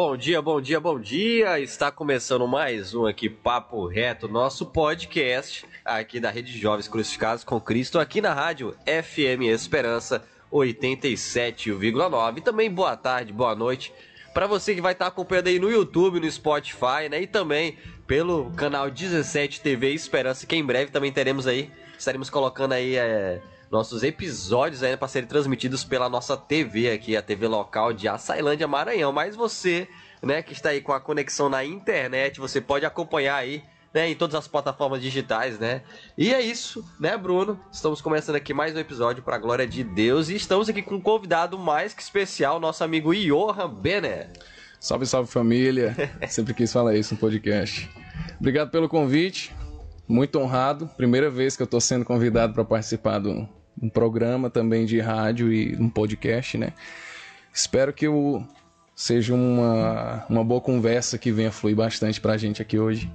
Bom dia, bom dia, bom dia! Está começando mais um aqui, Papo Reto, nosso podcast aqui da Rede Jovens Crucificados com Cristo, aqui na rádio FM Esperança 87,9. E também boa tarde, boa noite para você que vai estar acompanhando aí no YouTube, no Spotify, né? E também pelo canal 17 TV Esperança, que em breve também teremos aí, estaremos colocando aí é, nossos episódios aí para serem transmitidos pela nossa TV aqui, a TV local de Açailândia, Maranhão. Mas você, né, que está aí com a conexão na internet, você pode acompanhar aí né, em todas as plataformas digitais, né? E é isso, né, Bruno? Estamos começando aqui mais um episódio para a glória de Deus e estamos aqui com um convidado mais que especial, nosso amigo Johan Benner. Salve, salve família. Sempre quis falar isso no podcast. Obrigado pelo convite. Muito honrado. Primeira vez que eu estou sendo convidado para participar de um programa também de rádio e um podcast, né? Espero que o seja uma, uma boa conversa que venha fluir bastante para a gente aqui hoje.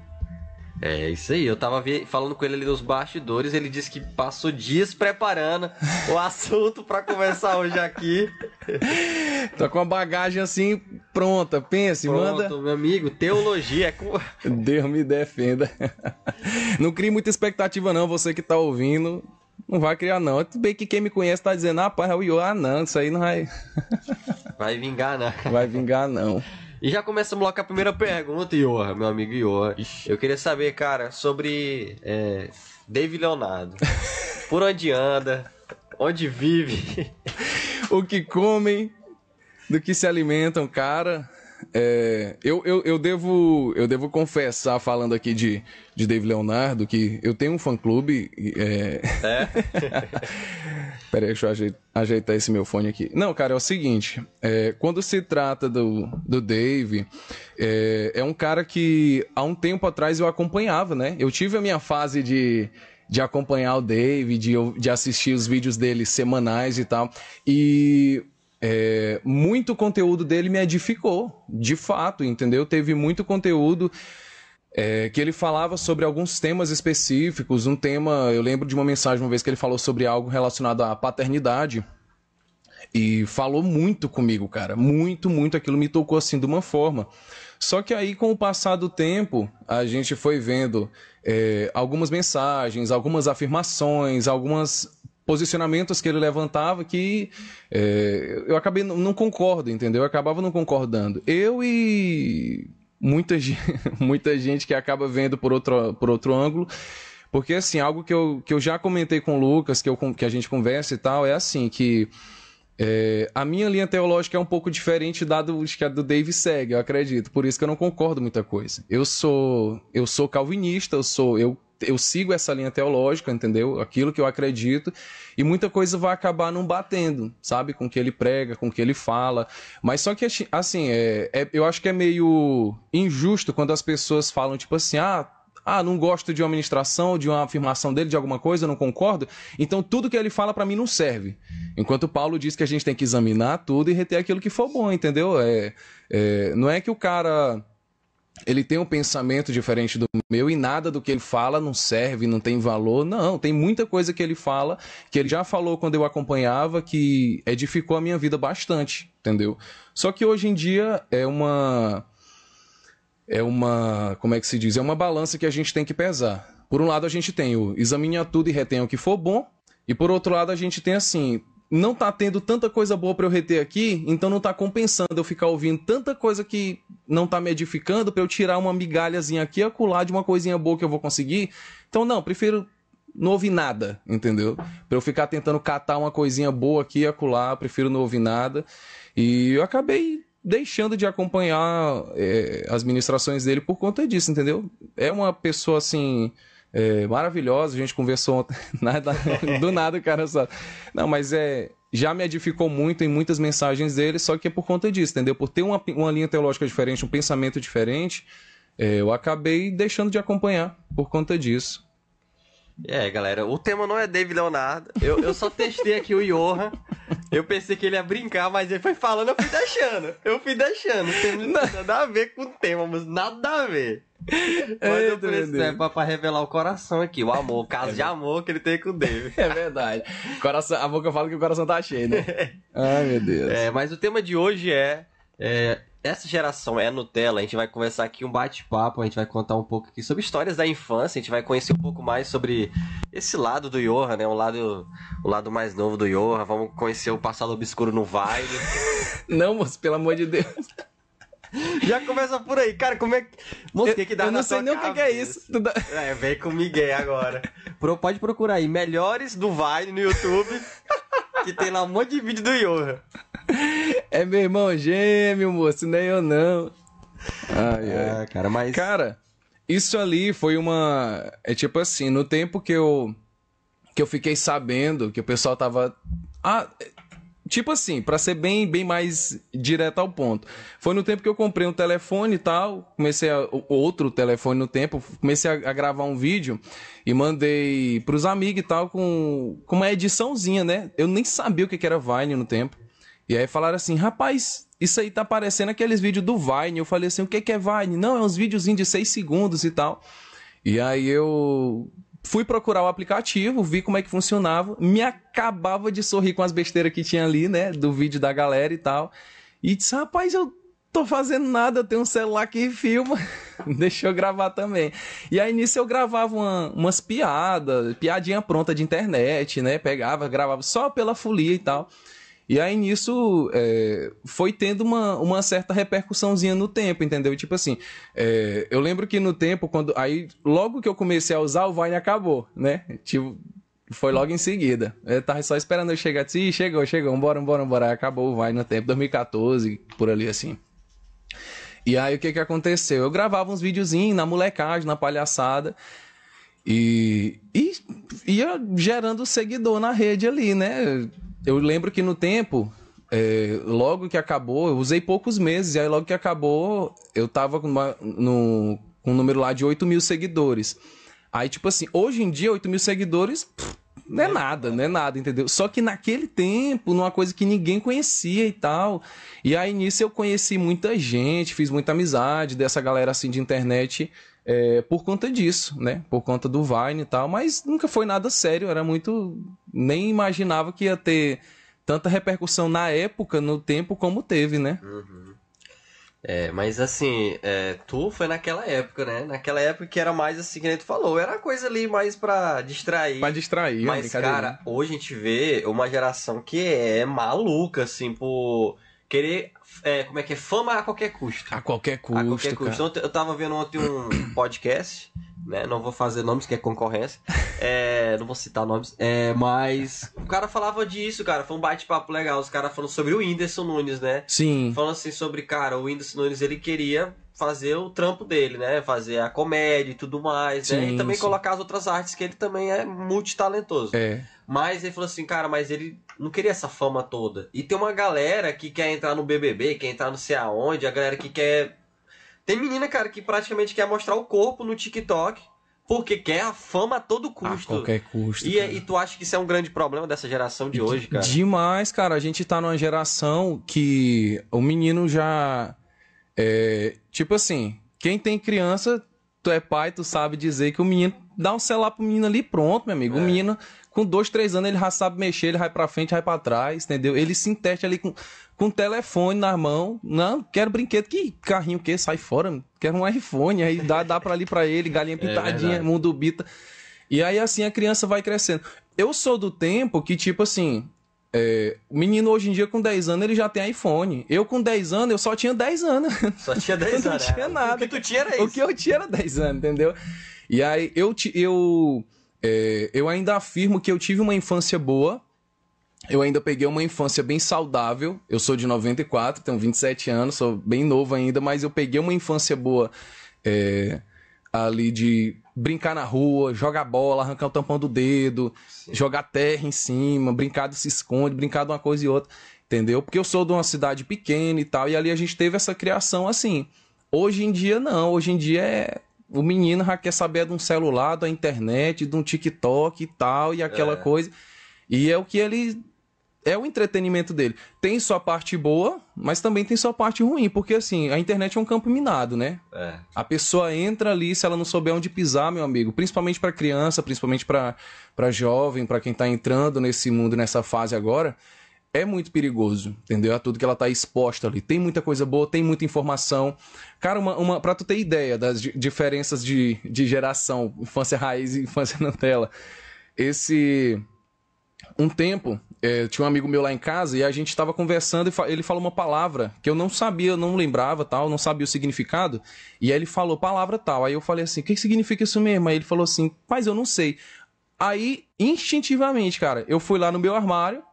É isso aí, eu tava falando com ele ali nos bastidores, ele disse que passou dias preparando o assunto para conversar hoje aqui. Tô com a bagagem assim pronta, pense, Pronto, manda. meu amigo, teologia é com... Deus me defenda. Não crie muita expectativa não, você que tá ouvindo, não vai criar não. Tudo bem que quem me conhece tá dizendo, ah, pai, é o Iô, ah não, isso aí não vai... Vai vingar não. Vai vingar não. E já começamos logo com a primeira pergunta, Iorra, meu amigo Iorra. Eu queria saber, cara, sobre é, David Leonardo. Por onde anda? Onde vive? o que comem? Do que se alimentam, cara? É, eu, eu, eu, devo, eu devo confessar, falando aqui de, de Dave Leonardo, que eu tenho um fã-clube. É... é? Peraí, deixa eu ajeitar, esse meu fone aqui. Não, cara, é o seguinte: é, quando se trata do, do Dave, é, é um cara que há um tempo atrás eu acompanhava, né? Eu tive a minha fase de de acompanhar o Dave, de, de assistir os vídeos dele semanais e tal. E é, muito conteúdo dele me edificou, de fato, entendeu? Teve muito conteúdo é, que ele falava sobre alguns temas específicos. Um tema, eu lembro de uma mensagem uma vez que ele falou sobre algo relacionado à paternidade. E falou muito comigo, cara. Muito, muito. Aquilo me tocou assim de uma forma. Só que aí, com o passar do tempo, a gente foi vendo é, algumas mensagens, algumas afirmações, algumas posicionamentos que ele levantava que é, eu acabei não, não concordo, entendeu? Eu acabava não concordando. Eu e muita, muita gente que acaba vendo por outro, por outro ângulo. Porque, assim, algo que eu, que eu já comentei com o Lucas, que, eu, que a gente conversa e tal, é assim, que é, a minha linha teológica é um pouco diferente da do, que a do Dave segue, eu acredito. Por isso que eu não concordo muita coisa. Eu sou eu sou calvinista, eu sou eu eu sigo essa linha teológica, entendeu? Aquilo que eu acredito, e muita coisa vai acabar não batendo, sabe? Com o que ele prega, com o que ele fala. Mas só que, assim, é, é, eu acho que é meio injusto quando as pessoas falam, tipo assim, ah. Ah, não gosto de uma ministração, de uma afirmação dele, de alguma coisa, não concordo. Então tudo que ele fala para mim não serve. Enquanto Paulo diz que a gente tem que examinar tudo e reter aquilo que for bom, entendeu? É, é não é que o cara ele tem um pensamento diferente do meu e nada do que ele fala não serve, não tem valor. Não, tem muita coisa que ele fala que ele já falou quando eu acompanhava que edificou a minha vida bastante, entendeu? Só que hoje em dia é uma é uma, como é que se diz? É uma balança que a gente tem que pesar. Por um lado a gente tem o examine tudo e retenha o que for bom, e por outro lado a gente tem assim, não tá tendo tanta coisa boa para eu reter aqui, então não tá compensando eu ficar ouvindo tanta coisa que não tá me edificando para eu tirar uma migalhazinha aqui e de uma coisinha boa que eu vou conseguir. Então não, prefiro não ouvir nada, entendeu? Para eu ficar tentando catar uma coisinha boa aqui e prefiro não ouvir nada. E eu acabei deixando de acompanhar é, as ministrações dele por conta disso, entendeu? É uma pessoa assim é, maravilhosa, a gente conversou ontem, nada, do nada o cara só. Não, mas é. Já me edificou muito em muitas mensagens dele, só que é por conta disso, entendeu? Por ter uma, uma linha teológica diferente, um pensamento diferente, é, eu acabei deixando de acompanhar por conta disso. É, galera, o tema não é David Leonardo. Eu, eu só testei aqui o Johan. Eu pensei que ele ia brincar, mas ele foi falando, eu fui deixando. Eu fui deixando. Não tem nada a ver com o tema, mas nada a ver. Mas eu preciso, é pra, pra, revelar o coração aqui, o amor, o caso é de amor que ele tem com o David. É verdade. Coração, a boca fala que o coração tá cheio, né? Ai, meu Deus. É, mas o tema de hoje é, é essa geração é Nutella, a gente vai conversar aqui um bate-papo, a gente vai contar um pouco aqui sobre histórias da infância, a gente vai conhecer um pouco mais sobre esse lado do Yoha, né? O lado, o lado mais novo do Yoha. Vamos conhecer o passado obscuro no Vale. Não, moço, pelo amor de Deus. Já começa por aí, cara, como é que... Moço, o que que dá eu não sei nem o que que é isso. Dá- É, vem com o Miguel agora. Pro- Pode procurar aí, melhores do Vine no YouTube, que tem lá um monte de vídeo do Yoha. É meu irmão gêmeo, moço, nem eu não. Ai, ai. É, cara, mas... Cara, isso ali foi uma. É tipo assim, no tempo que eu. Que eu fiquei sabendo que o pessoal tava. Ah, tipo assim, pra ser bem, bem mais direto ao ponto. Foi no tempo que eu comprei um telefone e tal. Comecei a. Outro telefone no tempo. Comecei a, a gravar um vídeo e mandei pros amigos e tal com, com uma ediçãozinha, né? Eu nem sabia o que era Vine no tempo. E aí falaram assim, rapaz, isso aí tá parecendo aqueles vídeos do Vine. Eu falei assim, o que que é Vine? Não, é uns videozinhos de 6 segundos e tal. E aí eu fui procurar o aplicativo, vi como é que funcionava, me acabava de sorrir com as besteiras que tinha ali, né, do vídeo da galera e tal. E disse, rapaz, eu tô fazendo nada, eu tenho um celular que filma, deixa eu gravar também. E aí nisso eu gravava uma- umas piadas, piadinha pronta de internet, né, pegava, gravava só pela folia e tal. E aí nisso é, foi tendo uma, uma certa repercussãozinha no tempo, entendeu? Tipo assim, é, eu lembro que no tempo, quando. Aí, logo que eu comecei a usar, o Vine acabou, né? Tipo, foi logo em seguida. Eu tava só esperando eu chegar assim, chegou, chegou, bora, bora, bora. Acabou o Vine no tempo, 2014, por ali assim. E aí o que que aconteceu? Eu gravava uns videozinhos na molecagem, na palhaçada. E, e ia gerando seguidor na rede ali, né? Eu lembro que no tempo, é, logo que acabou, eu usei poucos meses, e aí logo que acabou, eu tava com, uma- no, com um número lá de 8 mil seguidores. Aí, tipo assim, hoje em dia, 8 mil seguidores pff, não é nada, não é nada, entendeu? Só que naquele tempo, numa coisa que ninguém conhecia e tal. E aí nisso eu conheci muita gente, fiz muita amizade dessa galera assim de internet é, por conta disso, né? Por conta do Vine e tal. Mas nunca foi nada sério, era muito. Nem imaginava que ia ter tanta repercussão na época, no tempo, como teve, né? É, mas assim, é, tu foi naquela época, né? Naquela época que era mais assim, que nem tu falou, era coisa ali mais pra distrair. Pra distrair, Mas, cara, hoje a gente vê uma geração que é maluca, assim, por querer, é, como é que é, fama a qualquer custo. A qualquer custo. a qualquer custo. cara. Ontem- Eu tava vendo ontem um podcast, né? Não vou fazer nomes, que é concorrência. É, não vou citar nomes. É, mas o cara falava disso, cara. Foi um bate-papo legal. Os caras falando sobre o Whindersson Nunes, né? Sim. Falando assim sobre, cara, o Whindersson Nunes, ele queria fazer o trampo dele, né? Fazer a comédia e tudo mais, né? Sim, E também sim. colocar as outras artes, que ele também é multitalentoso. É. Mas ele falou assim, cara, mas ele não queria essa fama toda. E tem uma galera que quer entrar no BBB, quer entrar não sei aonde, a galera que quer... Tem menina, cara, que praticamente quer mostrar o corpo no TikTok, porque quer a fama a todo A custo. qualquer custo. E, e tu acha que isso é um grande problema dessa geração de hoje, cara? Demais, cara. A gente tá numa geração que o menino já. É, tipo assim, quem tem criança, tu é pai, tu sabe dizer que o menino dá um celular pro menino ali pronto, meu amigo. É. O menino, com dois, três anos, ele já sabe mexer, ele vai pra frente, vai pra trás, entendeu? Ele se enteste ali com, com o telefone na mão. Não, quero brinquedo. Que carrinho que sai fora? Quero um iPhone. Aí dá, dá pra ali pra ele, galinha pintadinha, verdade. mundo bita. E aí assim a criança vai crescendo. Eu sou do tempo que, tipo assim, é, o menino hoje em dia com 10 anos ele já tem iPhone. Eu com 10 anos, eu só tinha 10 anos. Só tinha 10 Não anos. tinha nada. O que tu tinha era isso. o que eu tinha era 10 anos, entendeu? E aí eu, eu, é, eu ainda afirmo que eu tive uma infância boa. Eu ainda peguei uma infância bem saudável. Eu sou de 94, tenho 27 anos, sou bem novo ainda, mas eu peguei uma infância boa é, ali de brincar na rua, jogar bola, arrancar o tampão do dedo, Sim. jogar terra em cima, brincar de se esconde, brincar de uma coisa e outra, entendeu? Porque eu sou de uma cidade pequena e tal, e ali a gente teve essa criação assim. Hoje em dia não, hoje em dia é o menino já quer saber de um celular, da internet, de um TikTok e tal, e aquela É. coisa. E é o que ele é o entretenimento dele. Tem sua parte boa, mas também tem sua parte ruim, porque assim, a internet é um campo minado, né? É. A pessoa entra ali, se ela não souber onde pisar, meu amigo, principalmente para criança, principalmente para jovem, para quem tá entrando nesse mundo, nessa fase agora, é muito perigoso, entendeu? A tudo que ela tá exposta ali. Tem muita coisa boa, tem muita informação. Cara, uma, uma, pra tu ter ideia das diferenças de, de geração, infância raiz e infância Nutella. Esse. Um tempo, é, tinha um amigo meu lá em casa e a gente estava conversando e ele falou uma palavra que eu não sabia, não lembrava, tal, não sabia o significado. E aí ele falou palavra tal. Aí eu falei assim: o que significa isso mesmo? Aí ele falou assim: mas eu não sei. Aí, instintivamente, cara, eu fui lá no meu armário,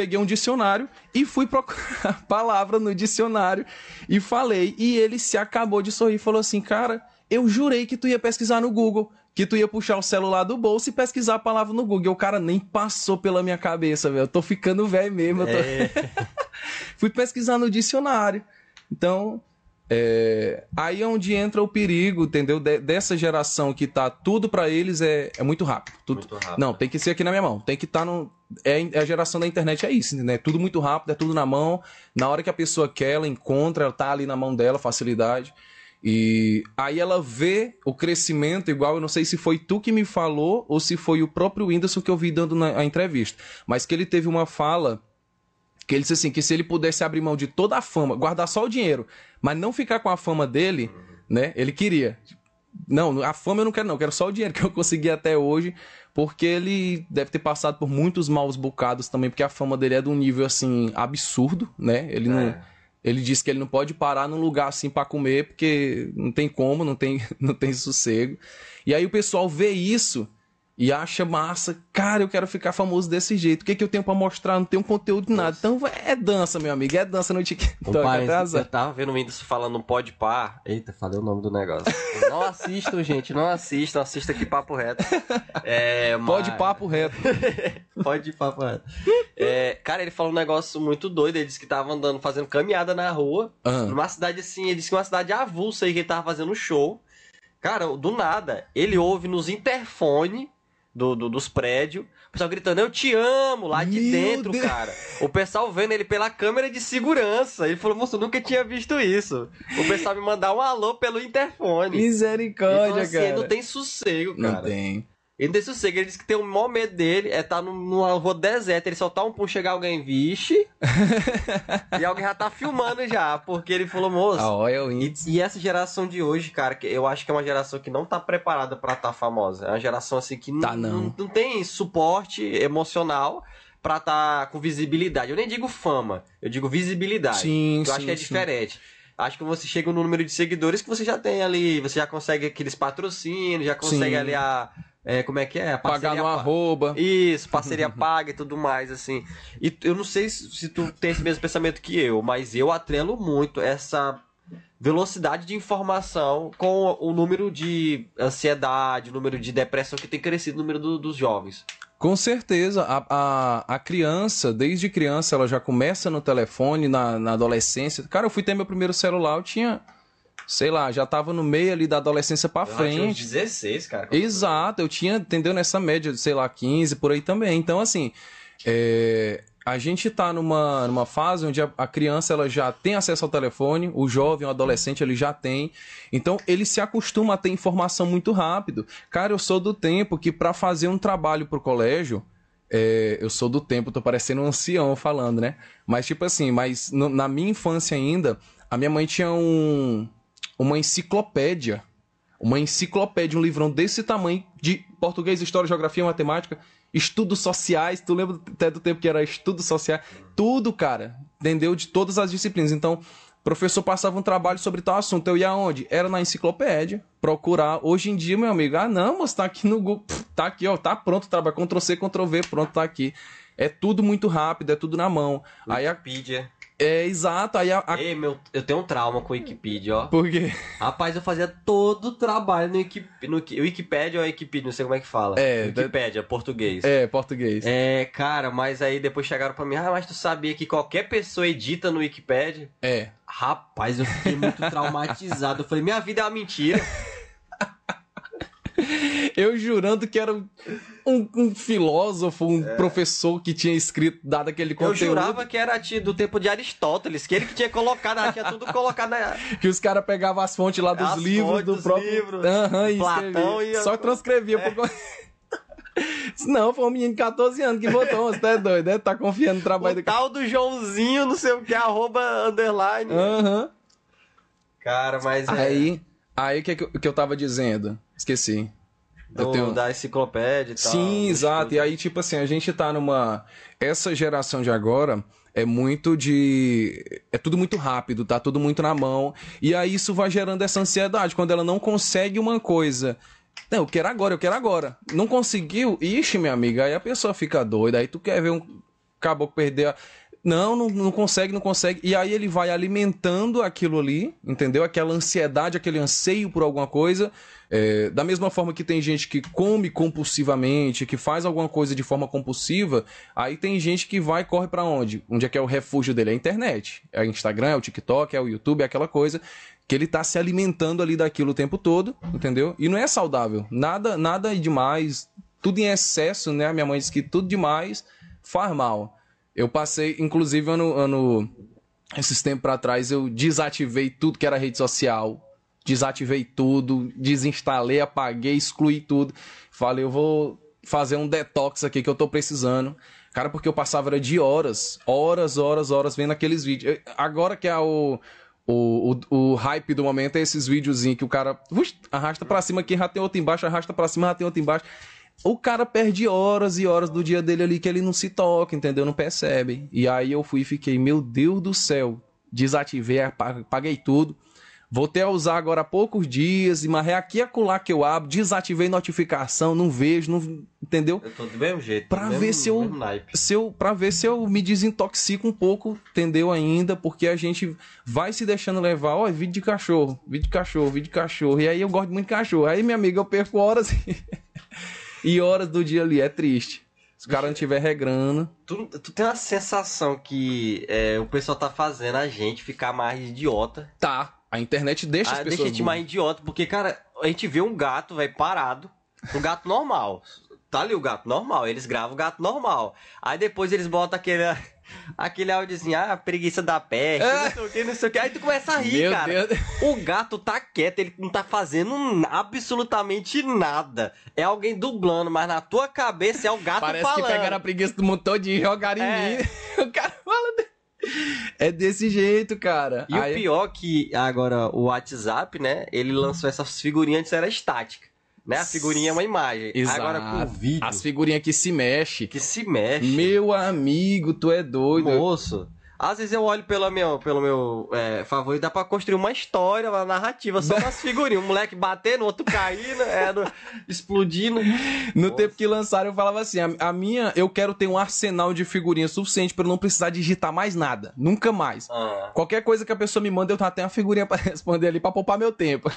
peguei um dicionário e fui procurar a palavra no dicionário e falei. E ele se acabou de sorrir e falou assim: Cara, eu jurei que tu ia pesquisar no Google, que tu ia puxar o celular do bolso e pesquisar a palavra no Google. E o cara nem passou pela minha cabeça, velho. Eu tô ficando velho mesmo. Tô... É. fui pesquisar no dicionário. Então, é, aí é onde entra o perigo, entendeu? De, dessa geração que tá tudo para eles é, é muito rápido. Tudo, muito rápido. Não, tem que ser aqui na minha mão. Tem que estar tá no. É, é, a geração da internet é isso, né? É tudo muito rápido, é tudo na mão. Na hora que a pessoa quer, ela encontra, ela tá ali na mão dela, facilidade. E aí ela vê o crescimento igual, eu não sei se foi tu que me falou ou se foi o próprio Whindersson que eu vi dando na entrevista, mas que ele teve uma fala que ele disse assim, que se ele pudesse abrir mão de toda a fama, guardar só o dinheiro, mas não ficar com a fama dele, né? Ele queria. Não, a fama eu não quero não, eu quero só o dinheiro que eu consegui até hoje, porque ele deve ter passado por muitos maus bocados também, porque a fama dele é de um nível assim absurdo, né? Ele não é. ele disse que ele não pode parar num lugar assim para comer, porque não tem como, não tem não tem sossego. E aí o pessoal vê isso e acha massa, cara, eu quero ficar famoso desse jeito. O que, que eu tenho para mostrar? Não tenho conteúdo de nada. Então é dança, meu amigo, é dança no TikTok. Pai, eu tava vendo o Whindersson falando um pode par. Eita, falei o nome do negócio. não assistam, gente, não assistam, assista aqui papo reto. É, mas... Pode papo reto. pode papo reto. É, cara, ele falou um negócio muito doido. Ele disse que tava andando, fazendo caminhada na rua, uhum. numa cidade assim, ele disse que uma cidade avulsa aí que ele tava fazendo show. Cara, do nada, ele ouve nos interfone do, do, dos prédios. O pessoal gritando, eu te amo, lá de Meu dentro, Deus. cara. O pessoal vendo ele pela câmera de segurança. Ele falou, moço, nunca tinha visto isso. O pessoal me mandar um alô pelo interfone. Misericórdia, então, assim, cara. Não tem sossego, cara. Não tem. Ele não tem sossego, ele disse que tem o maior medo dele é estar tá numa rua deserta, ele soltar um pum, chegar alguém, vixe, e alguém já tá filmando já, porque ele falou, moço. A oil e, e, essa geração de hoje, cara, que eu acho que é uma geração que não tá preparada para estar tá famosa. É uma geração assim que tá, não. Não, não tem suporte emocional pra estar tá com visibilidade. Eu nem digo fama, eu digo visibilidade. Sim, eu acho que é sim. diferente acho que você chega no número de seguidores que você já tem ali, você já consegue aqueles patrocínios, já consegue Sim. ali a, é, como é que é? Pagar no arroba. Isso, parceria paga e tudo mais, assim. E eu não sei se tu tem esse mesmo pensamento que eu, mas eu atrelo muito essa velocidade de informação com o número de ansiedade, o número de depressão que tem crescido no número do, dos jovens. Com certeza, a, a, a, criança, desde criança, ela já começa no telefone, na, na adolescência. Cara, eu fui ter meu primeiro celular, eu tinha sei lá, já tava no meio ali da adolescência pra eu frente. Tinha 16, cara. Exato, eu tinha, entendeu, nessa média, sei lá, 15 por aí também. Então, assim, é, a gente tá numa, numa fase onde a, a, criança ela já tem acesso ao telefone, o jovem, o adolescente, ele já tem. Então, ele se acostuma a ter informação muito rápido. Cara, eu sou do tempo que para fazer um trabalho pro colégio, é, eu sou do tempo, tô parecendo um ancião falando, né? Mas, tipo assim, mas no, na minha infância ainda, a minha mãe tinha um, uma enciclopédia. Uma enciclopédia, um livrão desse tamanho de português, história, geografia, matemática, estudos sociais. Tu lembra até do tempo que era estudos sociais? Tudo, cara. Entendeu? De todas as disciplinas. Então, o professor passava um trabalho sobre tal assunto. Eu ia aonde? Era na enciclopédia, procurar. Hoje em dia, meu amigo, ah, não, mas tá aqui no Google. Tá aqui, ó, tá pronto o trabalho. Ctrl C, Ctrl V, pronto, tá aqui. É tudo muito rápido, é tudo na mão. Wikipedia. Aí a... É, exato. Aí a, a... Ei, meu, eu tenho um trauma com o Wikipedia, ó. Por quê? Rapaz, eu fazia todo o trabalho no, Wiki, no Wikipedia ou Wikipedia, não sei como é que fala. É. Wikipedia, português. É, português. É, cara, mas aí depois chegaram pra mim, ah, mas tu sabia que qualquer pessoa edita no Wikipedia? É. Rapaz, eu fiquei muito traumatizado. Eu falei, minha vida é uma mentira. Eu jurando que era um, um filósofo, um é. professor que tinha escrito, dado aquele conteúdo. Eu jurava que era do tempo de Aristóteles, que ele que tinha colocado, tinha tudo colocado na... Que os caras pegavam as fontes lá dos as livros, do próprio... Livros, uhum, Platão e... Só transcrevia. É. Por... Não, foi um menino de 14 anos que botou, você é doido, né? Tá confiando no trabalho o do tal do Joãozinho, não sei o que, arroba underline. Aham. Uhum. Cara, mas. É aí, é... aí o que, que eu tava dizendo? Esqueci. Do, tenho... Da enciclopédia e tal. Sim, exato. E aí, tipo assim, a gente tá numa. Essa geração de agora é muito de. É tudo muito rápido, tá tudo muito na mão. E aí isso vai gerando essa ansiedade. Quando ela não consegue uma coisa. Não, eu quero agora, eu quero agora. Não conseguiu? Ixi, minha amiga, aí a pessoa fica doida. Aí tu quer ver um caboclo perder a. Não, não, não consegue, não consegue. E aí ele vai alimentando aquilo ali, entendeu? Aquela ansiedade, aquele anseio por alguma coisa. É, da mesma forma que tem gente que come compulsivamente, que faz alguma coisa de forma compulsiva, aí tem gente que vai e corre para onde? Onde é que é o refúgio dele? É a internet. É o Instagram, é o TikTok, é o YouTube, é aquela coisa que ele tá se alimentando ali daquilo o tempo todo, entendeu? E não é saudável. Nada, nada demais, tudo em excesso, né? A minha mãe disse que tudo demais faz mal. Eu passei, inclusive, ano, ano esses tempos para trás, eu desativei tudo que era rede social. Desativei tudo, desinstalei, apaguei, excluí tudo. Falei, eu vou fazer um detox aqui que eu tô precisando. Cara, porque eu passava de horas, horas, horas, horas vendo aqueles vídeos. Agora que é o, o, o, o hype do momento é esses videozinhos que o cara ux, arrasta para cima aqui, já tem outro embaixo, arrasta para cima, já tem outro embaixo o cara perde horas e horas do dia dele ali que ele não se toca, entendeu? Não percebe. E aí eu fui e fiquei, meu Deus do céu, desativei, apaguei tudo. Voltei a usar agora há poucos dias, mas é aqui e acolá que eu abro, desativei notificação, não vejo, não, entendeu? Eu tô do mesmo jeito. Pra mesmo, ver se eu, se eu, pra ver se eu me desintoxico um pouco, entendeu ainda? Porque a gente vai se deixando levar, ó, vídeo de cachorro, vídeo de cachorro, vídeo de cachorro. E aí eu gosto muito de cachorro. Aí, minha amiga, eu perco horas e horas do dia ali. É triste. Se o cara não estiver regrando. Tu, tu tem uma sensação que é, o pessoal tá fazendo a gente ficar mais idiota. Tá. A internet deixa ah, as pessoas. Deixa a gente mais idiota, porque, cara, a gente vê um gato, velho, parado. Um gato normal. Tá ali o gato normal. Eles gravam o gato normal. Aí depois eles botam aquele aquele áudiozinho, ah, preguiça da peste, é. não sei o que, não sei o que. Aí tu começa a rir, Meu cara. Deus. O gato tá quieto, ele não tá fazendo absolutamente nada. É alguém dublando, mas na tua cabeça é o gato Parece falando. Parece que pegaram a preguiça do montão de jogar em é. mim. O cara fala... É desse jeito, cara. E Aí... o pior que agora o WhatsApp, né? Ele lançou essas figurinhas antes era estática. Né? A figurinha é uma imagem. Exato. Agora com vídeo. As figurinhas que se mexe. Que se mexe. Meu amigo, tu é doido. Moço. Às vezes eu olho pelo meu, pelo meu é, favor e dá pra construir uma história, uma narrativa só das figurinhas. Um moleque batendo, outro caindo, é, no, explodindo. No Nossa. tempo que lançaram, eu falava assim: a, a, minha, eu quero ter um arsenal de figurinhas suficiente para não precisar digitar mais nada. Nunca mais. Ah. Qualquer coisa que a pessoa me manda, eu tenho uma figurinha para responder ali para poupar meu tempo.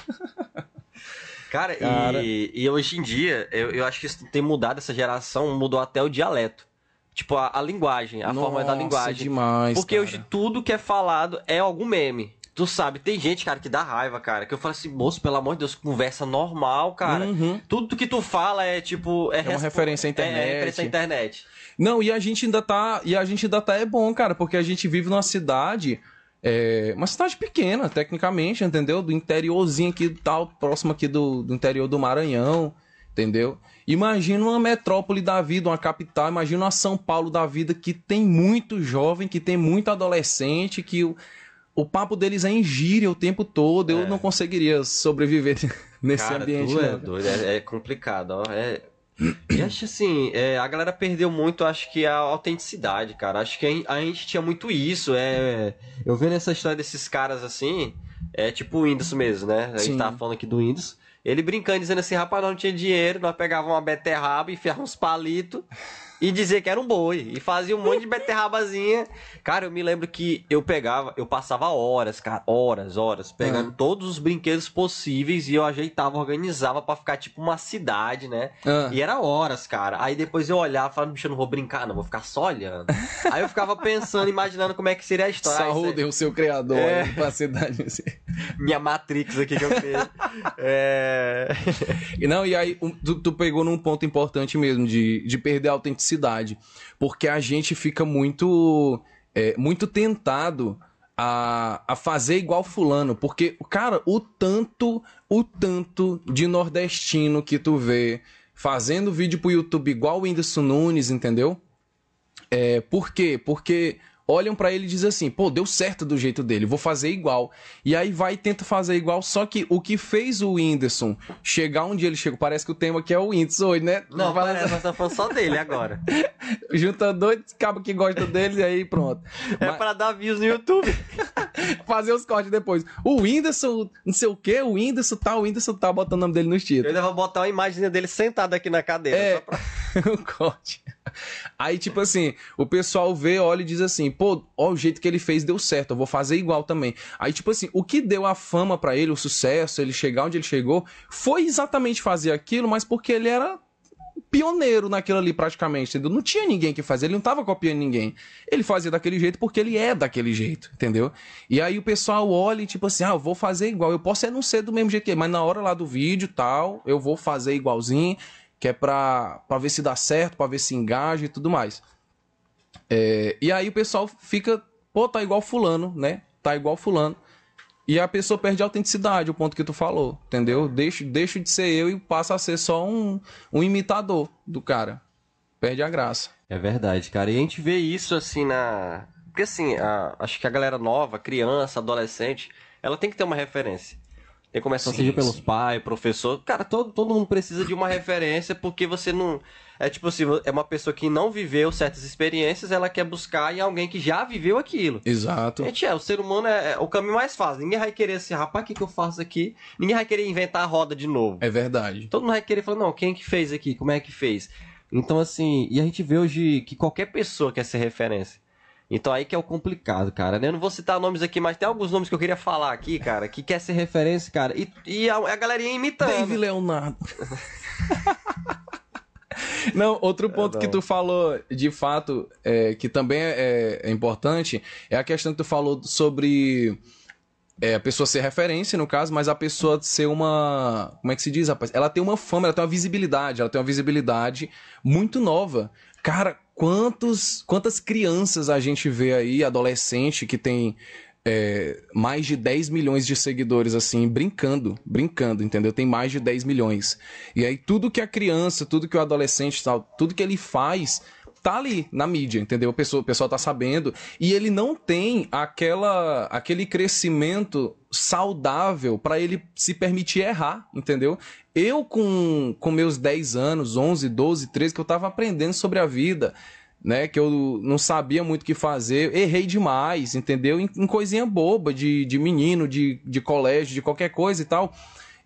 Cara, Cara. E, e, hoje em dia, eu, eu acho que isso tem mudado essa geração, mudou até o dialeto. Tipo, a, a linguagem, a Nossa, forma da linguagem. demais, Porque cara. hoje tudo que é falado é algum meme. Tu sabe, tem gente, cara, que dá raiva, cara. Que eu falo assim, moço, pelo amor de Deus, conversa normal, cara. Uhum. Tudo que tu fala é tipo. É, é uma referência à internet. É, é referência à internet. Não, e a gente ainda tá. E a gente ainda tá é bom, cara, porque a gente vive numa cidade é uma cidade pequena, tecnicamente, entendeu? Do interiorzinho aqui, tal, próximo aqui do, do interior do Maranhão, entendeu? Imagina uma metrópole da vida, uma capital, imagina uma São Paulo da vida que tem muito jovem, que tem muito adolescente, que o, o papo deles é em gíria o tempo todo. Eu é. não conseguiria sobreviver nesse Cara, ambiente. Tu é, doido, é, é complicado, ó. É, e acho assim, é, a galera perdeu muito, acho que a autenticidade, cara. Acho que a, gente tinha muito isso. É, eu vendo essa história desses caras assim, é tipo o Windows mesmo, né? A gente Sim. tava falando aqui do Windows. Ele brincando, dizendo assim, rapaz, não tinha dinheiro, nós pegava uma beterraba, enfiava uns palitos e dizer que era um boi. E fazia um monte de beterrabazinha. Cara, eu me lembro que eu pegava, eu passava horas, cara, horas, horas, pegando uhum. todos os brinquedos possíveis e eu ajeitava, organizava para ficar tipo uma cidade, né? Uhum. E era horas, cara. Aí depois eu olhava e falava, bicho, eu não vou brincar, não, vou ficar só olhando. Aí eu ficava pensando, imaginando como é que seria a história. Saúde, o seu criador, é... pra cidade. Assim. Minha Matrix aqui que eu fiz. é... Não, e aí tu, tu pegou num ponto importante mesmo de, de perder a autenticidade cidade, porque a gente fica muito, é, muito tentado a, a fazer igual fulano, porque, cara, o tanto, o tanto de nordestino que tu vê fazendo vídeo pro YouTube igual o Whindersson Nunes, entendeu? É, por quê? Porque olham para ele e dizem assim: pô, deu certo do jeito dele, vou fazer igual. E aí vai e tenta fazer igual, só que o que fez o Whindersson chegar onde ele chegou, parece que o tema aqui é o Whindersson hoje, né? Não, parece, nós estamos falando só dele agora. Junta dois cabos que gostam dele e aí pronto. É Mas... para dar views no YouTube. fazer os cortes depois. O Whindersson, não sei o que, o Whindersson tá, o Whindersson tá botando o nome dele nos títulos. Eu ainda vou botar uma imagem dele sentado aqui na cadeira. É, pra... o corte. Aí, tipo assim, o pessoal vê, olha e diz assim, pô, ó, o jeito que ele fez deu certo, eu vou fazer igual também. Aí, tipo assim, o que deu a fama para ele, o sucesso, ele chegar onde ele chegou, foi exatamente fazer aquilo, mas porque ele era pioneiro naquilo ali praticamente, entendeu? Não tinha ninguém que fazia, ele não tava copiando ninguém. Ele fazia daquele jeito porque ele é daquele jeito, entendeu? E aí o pessoal olha e tipo assim, ah, eu vou fazer igual. Eu posso é não ser do mesmo jeito que ele, mas na hora lá do vídeo tal, eu vou fazer igualzinho que é pra, pra ver se dá certo, pra ver se engaja e tudo mais. É, e aí o pessoal fica, pô, tá igual fulano, né? Tá igual fulano. E a pessoa perde a autenticidade, o ponto que tu falou, entendeu? Deixo, deixo de ser eu e passa a ser só um, um imitador do cara. Perde a graça. É verdade, cara. E a gente vê isso assim na. Porque assim, a... acho que a galera nova, criança, adolescente, ela tem que ter uma referência. Tem começar seja pelos pais, professor. Cara, todo, todo mundo precisa de uma referência porque você não. É tipo assim, é uma pessoa que não viveu certas experiências, ela quer buscar em alguém que já viveu aquilo. Exato. Gente, é, o ser humano é, é o caminho mais fácil. Ninguém vai querer assim, rapaz, o que, que eu faço aqui? Ninguém vai querer inventar a roda de novo. É verdade. Todo mundo vai querer falar, não, quem que fez aqui? Como é que fez? Então, assim, e a gente vê hoje que qualquer pessoa quer ser referência. Então aí que é o complicado, cara. Eu não vou citar nomes aqui, mas tem alguns nomes que eu queria falar aqui, cara, que quer ser referência, cara. E, e a, a galerinha imitando. Dave Leonardo. Não, outro ponto é, que tu falou, de fato, é, que também é, é, importante, é a questão que tu falou sobre é, a pessoa ser referência, no caso, mas a pessoa ser uma. Como é que se diz, rapaz? Ela tem uma fama, ela tem uma visibilidade, ela tem uma visibilidade muito nova. Cara, quantos, quantas crianças a gente vê aí, adolescente, que tem é, mais de 10 milhões de seguidores, assim, brincando, brincando, entendeu? Tem mais de 10 milhões. E aí tudo que a criança, tudo que o adolescente, tal, tudo que ele faz tá ali na mídia, entendeu? O pessoal, o pessoal tá sabendo. E ele não tem aquela, aquele crescimento saudável para ele se permitir errar, entendeu? Eu, com, com meus 10 anos, 11, 12, 13, que eu tava aprendendo sobre a vida, né? Que eu não sabia muito o que fazer, errei demais, entendeu? Em, em coisinha boba, de, de menino, de, de colégio, de qualquer coisa e tal.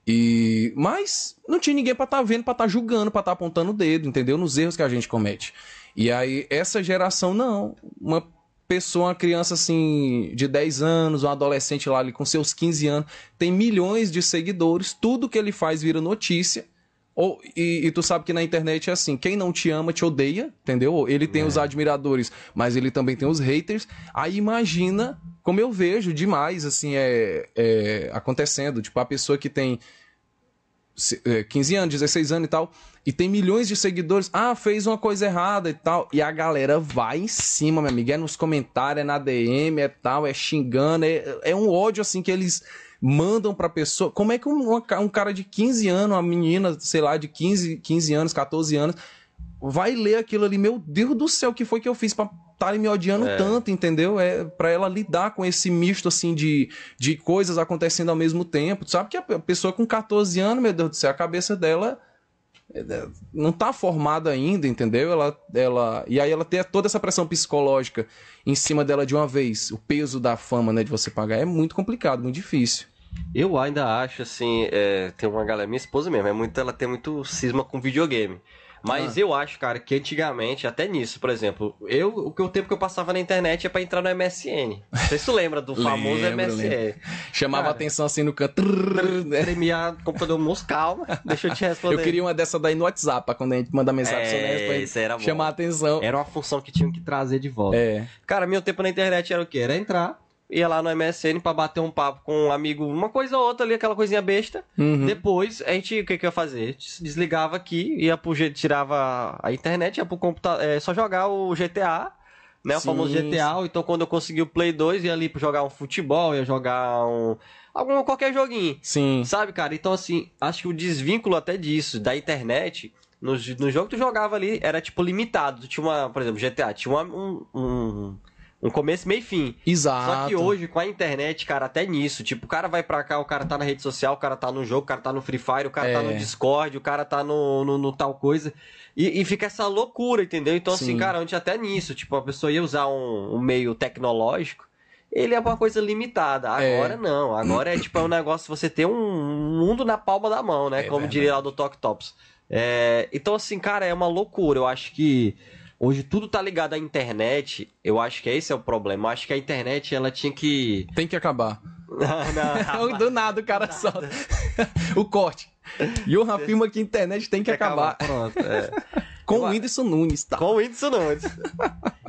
E mas não tinha ninguém para estar tá vendo, para estar tá julgando, para estar tá apontando o dedo, entendeu? Nos erros que a gente comete. E aí, essa geração, não. Uma pessoa, uma criança assim, de 10 anos, um adolescente lá ali com seus 15 anos, tem milhões de seguidores, tudo que ele faz vira notícia. Ou, e, e, tu sabe que na internet é assim, quem não te ama te odeia, entendeu? Ele tem é. os admiradores, mas ele também tem os haters. Aí imagina como eu vejo demais, assim, é, é acontecendo. Tipo, a pessoa que tem 15 é, anos, 16 anos e tal, e tem milhões de seguidores, ah, fez uma coisa errada e tal, e a galera vai em cima, meu amigo, é nos comentários, é na DM, é tal, é xingando, é, é um ódio assim que eles mandam pra pessoa. Como é que um, um cara de 15 anos, uma menina, sei lá, de 15, 15 anos, 14 anos, vai ler aquilo ali, meu Deus do céu, o que foi que eu fiz pra estarem me odiando é. tanto, entendeu? É para ela lidar com esse misto assim de, de coisas acontecendo ao mesmo tempo. Tu sabe que a pessoa com 14 anos, meu Deus do céu, a cabeça dela não tá formada ainda, entendeu? Ela, ela e aí ela tem toda essa pressão psicológica em cima dela de uma vez, o peso da fama, né, de você pagar é muito complicado, muito difícil. Eu ainda acho assim, é, tem uma galera, minha esposa mesmo, é muito, ela tem muito cisma com videogame. Mas ah. eu acho, cara, que antigamente, até nisso, por exemplo, eu, o, que, o tempo que eu passava na internet é pra entrar no MSN. Sei se lembra do famoso MSN. Chamava cara, atenção assim no canto. Né? Tremia computador moço, calma, deixa eu te responder. Eu queria uma dessa daí no WhatsApp, pra quando a gente manda mensagem é, sobre isso era chamar a atenção. Era uma função que tinham que trazer de volta. É. Cara, meu tempo na internet era o quê? Era entrar, ia lá no MSN para bater um papo com um amigo, uma coisa ou outra ali, aquela coisinha besta. Uhum. Depois, a gente, o que que ia fazer? Desligava aqui, ia pro tirava a internet, ia pro computador, é, só jogar o GTA, né, o famoso GTA, então quando eu consegui o Play 2, ia ali pra jogar um futebol, ia jogar um algum qualquer joguinho. Sim. Sabe, cara? Então assim, acho que o desvínculo até disso da internet No, no jogo que tu jogava ali, era tipo limitado. Tu tinha uma, por exemplo, GTA, tinha uma, um, um, um começo, meio e fim. Exato. Só que hoje, com a internet, cara, até nisso, tipo, o cara vai pra cá, o cara tá na rede social, o cara tá no jogo, o cara tá no Free Fire, o cara tá É. no Discord, o cara tá no, no, no tal coisa. E, e fica essa loucura, entendeu? Então, assim, Sim. cara, antes até nisso, tipo, a pessoa ia usar um, um meio tecnológico, ele é uma coisa limitada. É. Agora não. Agora é tipo é um negócio você ter um mundo na palma da mão, né? É Como verdade. diria lá do Tok Tops. É, então, assim, cara, é uma loucura. Eu acho que hoje tudo tá ligado à internet. Eu acho que esse é o problema. Eu acho que a internet ela tinha que. Tem que acabar. Não, não. Do nada o cara solta. o corte. Johan afirma que a internet tem que acabar. Pronto. é. Com Eu- o Whindersson Nunes, tá? Com o Whindersson Nunes.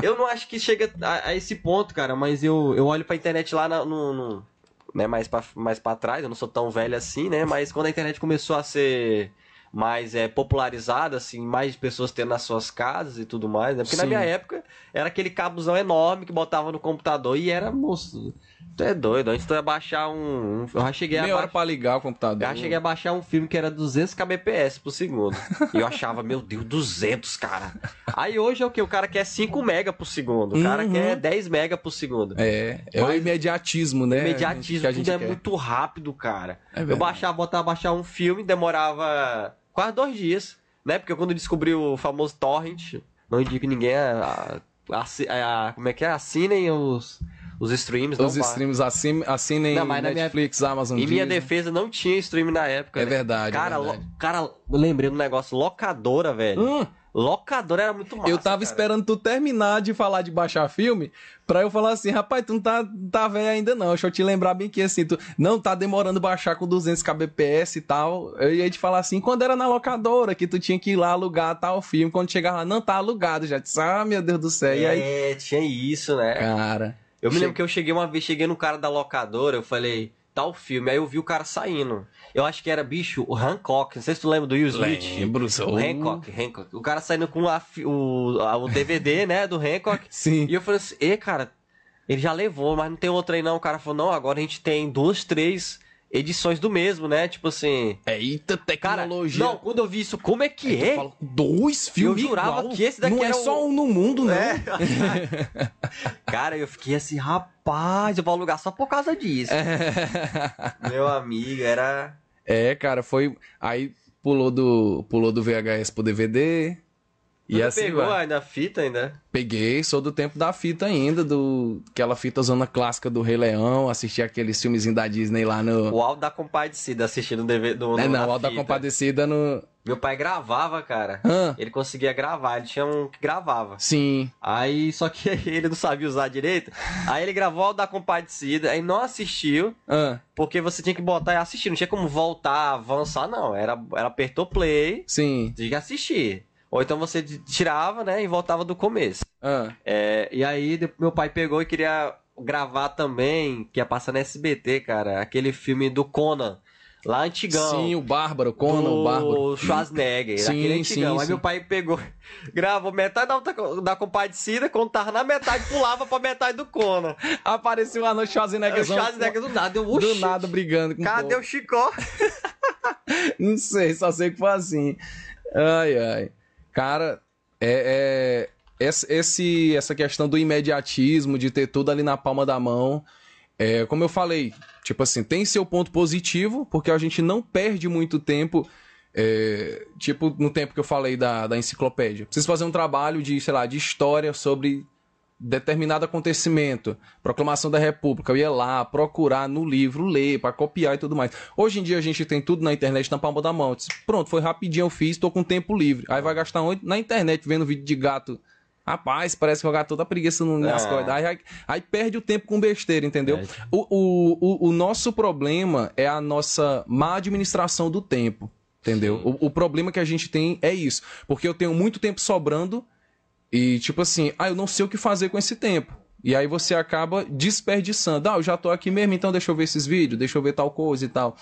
eu não acho que chega a, a esse ponto, cara, mas eu, eu olho pra internet lá na- no. no- né, mais, pra, mais pra trás, eu não sou tão velho assim, né? Mas quando a internet começou a ser mais é, popularizada, assim, mais pessoas tendo nas suas casas e tudo mais, né? Porque na Sim. minha época era aquele cabozão enorme que botava no computador e era, moço, tu é doido, antes tu ia baixar um. um- eu já cheguei a Meia hora pra ligar o computador. Eu já cheguei a baixar um filme que era 200 kbps por segundo. E eu achava, meu Deus, 200, cara. Aí hoje é o que? O cara quer 5 mega por segundo. O cara Uhum. quer 10 mega por segundo. É, é o Mas- imediatismo, né? Imediatismo, que a tudo gente é quer. muito rápido, cara. É eu baixava, botava baixar um filme, demorava quase dois dias. Né? Porque quando eu descobri o famoso Torrent, não indico ninguém a, a- a- a- como é que é? Assinem os, os streams. Os não ba- streams assim, assinem Não, na minha- Netflix, Amazon Em minha defesa não tinha stream na época. É né? verdade, é Cara, verdade. lo- cara, lembrei do negócio, locadora, velho. Hum, Locadora era muito massa. eu tava cara. esperando tu terminar de falar de baixar filme pra eu falar assim, rapaz, tu não tá, tá velho ainda não. Deixa eu te lembrar bem que assim, tu não tá demorando baixar com 200 kbps e tal. Eu ia te falar assim, quando era na locadora, que tu tinha que ir lá alugar tal filme, quando chegava lá, não, tá alugado já. Disse, ah, meu Deus do céu. E aí, É, tinha isso, né? cara, Eu me lembro que eu cheguei uma vez, cheguei no cara da locadora, eu falei, tal filme. Aí eu vi o cara saindo. Eu acho que era, bicho, o Hancock. Não sei se tu lembra do Will Smith. lembro, sou... O Hancock, Hancock. O cara saindo com a o, a- o DVD, né, do Hancock. Sim. E eu falei assim, e cara, ele já levou, mas não tem outro aí não. O cara falou, não, agora a gente tem duas, três edições do mesmo, né? Tipo assim. Eita, Cara, tecnologia. não, quando eu vi isso, como é que tu é? fala, dois filmes jurava igual? que esse daqui Não era é só um no mundo, não. É. Cara, eu fiquei assim, rapaz, eu vou alugar só por causa disso. Meu amigo, era. É, cara, foi. Aí pulou do, pulou do VHS pro DVD. E Você assim pegou vai. ainda a fita ainda? Peguei, sou do tempo da fita ainda, do aquela fita zona clássica do Rei Leão, assisti aqueles filmezinhos da Disney lá no. O Aldo da Compadecida assistindo DVD do. É, no- não, na o Alto da. Compadecida no. Meu pai gravava, cara. Hã? Ele conseguia gravar, ele tinha um que gravava. Sim. Aí, só que ele não sabia usar direito. Aí ele gravou o Aldo da Compadecida, aí não assistiu, Hã? porque você tinha que botar e assistir. Não tinha como voltar, avançar, não. Era, era apertou play, Sim. tinha que assistir. Ou então você tirava, né, e voltava do começo. Hã? É, e aí meu pai pegou e queria gravar também, que ia passar na SBT, cara, aquele filme do Conan, lá antigão. Sim, o Bárbaro, Conan, o Bárbaro. Schwarzenegger, Sim, aquele antigão. sim, aí sim. meu pai pegou, gravou metade da, da compadecida, quando tava na metade, pulava pra metade do Conan. Apareceu o Arnold Schwarzenegger. o Schwarzenegger do nada, eu, do "Oxi, nada brigando com o cadê povo. o Chicó? Não sei, só sei que foi assim. Ai, ai. Cara, é, é- esse- essa questão do imediatismo, de ter tudo ali na palma da mão, é, como eu falei, tipo assim, tem seu ponto positivo, porque a gente não perde muito tempo. é, tipo, no tempo que eu falei da, da enciclopédia. Preciso fazer um trabalho de, sei lá, de história sobre determinado acontecimento, proclamação da República, eu ia lá procurar no livro, ler, para copiar e tudo mais. Hoje em dia a gente tem tudo na internet na palma da mão. Disse, Pronto, foi rapidinho, eu fiz, tô com tempo livre. Aí vai gastar onde? Na internet, vendo vídeo de gato. Rapaz, parece que o gato toda preguiça no- nas É. Aí, aí- aí perde o tempo com besteira, entendeu? É. O, o, o, o nosso problema é a nossa má administração do tempo. Entendeu? O, o problema que a gente tem é isso. Porque eu tenho muito tempo sobrando e, tipo assim, ah, eu não sei o que fazer com esse tempo. E aí você acaba desperdiçando. Ah, eu já tô aqui mesmo, então deixa eu ver esses vídeos, deixa eu ver tal coisa e tal.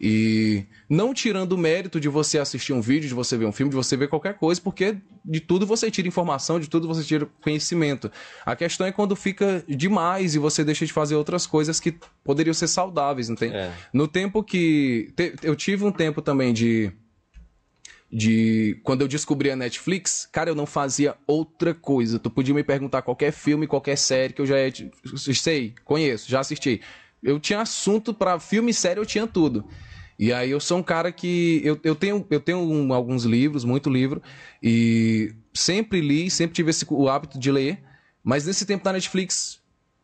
E não tirando o mérito de você assistir um vídeo, de você ver um filme, de você ver qualquer coisa, porque de tudo você tira informação, de tudo você tira conhecimento. A questão é quando fica demais e você deixa de fazer outras coisas que poderiam ser saudáveis, não tem? É. No tempo que. eu tive um tempo também de. De quando eu descobri a Netflix, cara, eu não fazia outra coisa. Tu podia me perguntar qualquer filme, qualquer série que eu já sei, conheço, já assisti. Eu tinha assunto para filme e série, eu tinha tudo. E aí eu sou um cara que eu, eu tenho eu tenho um, alguns livros, muito livro e sempre li, sempre tive esse, o hábito de ler, mas nesse tempo da Netflix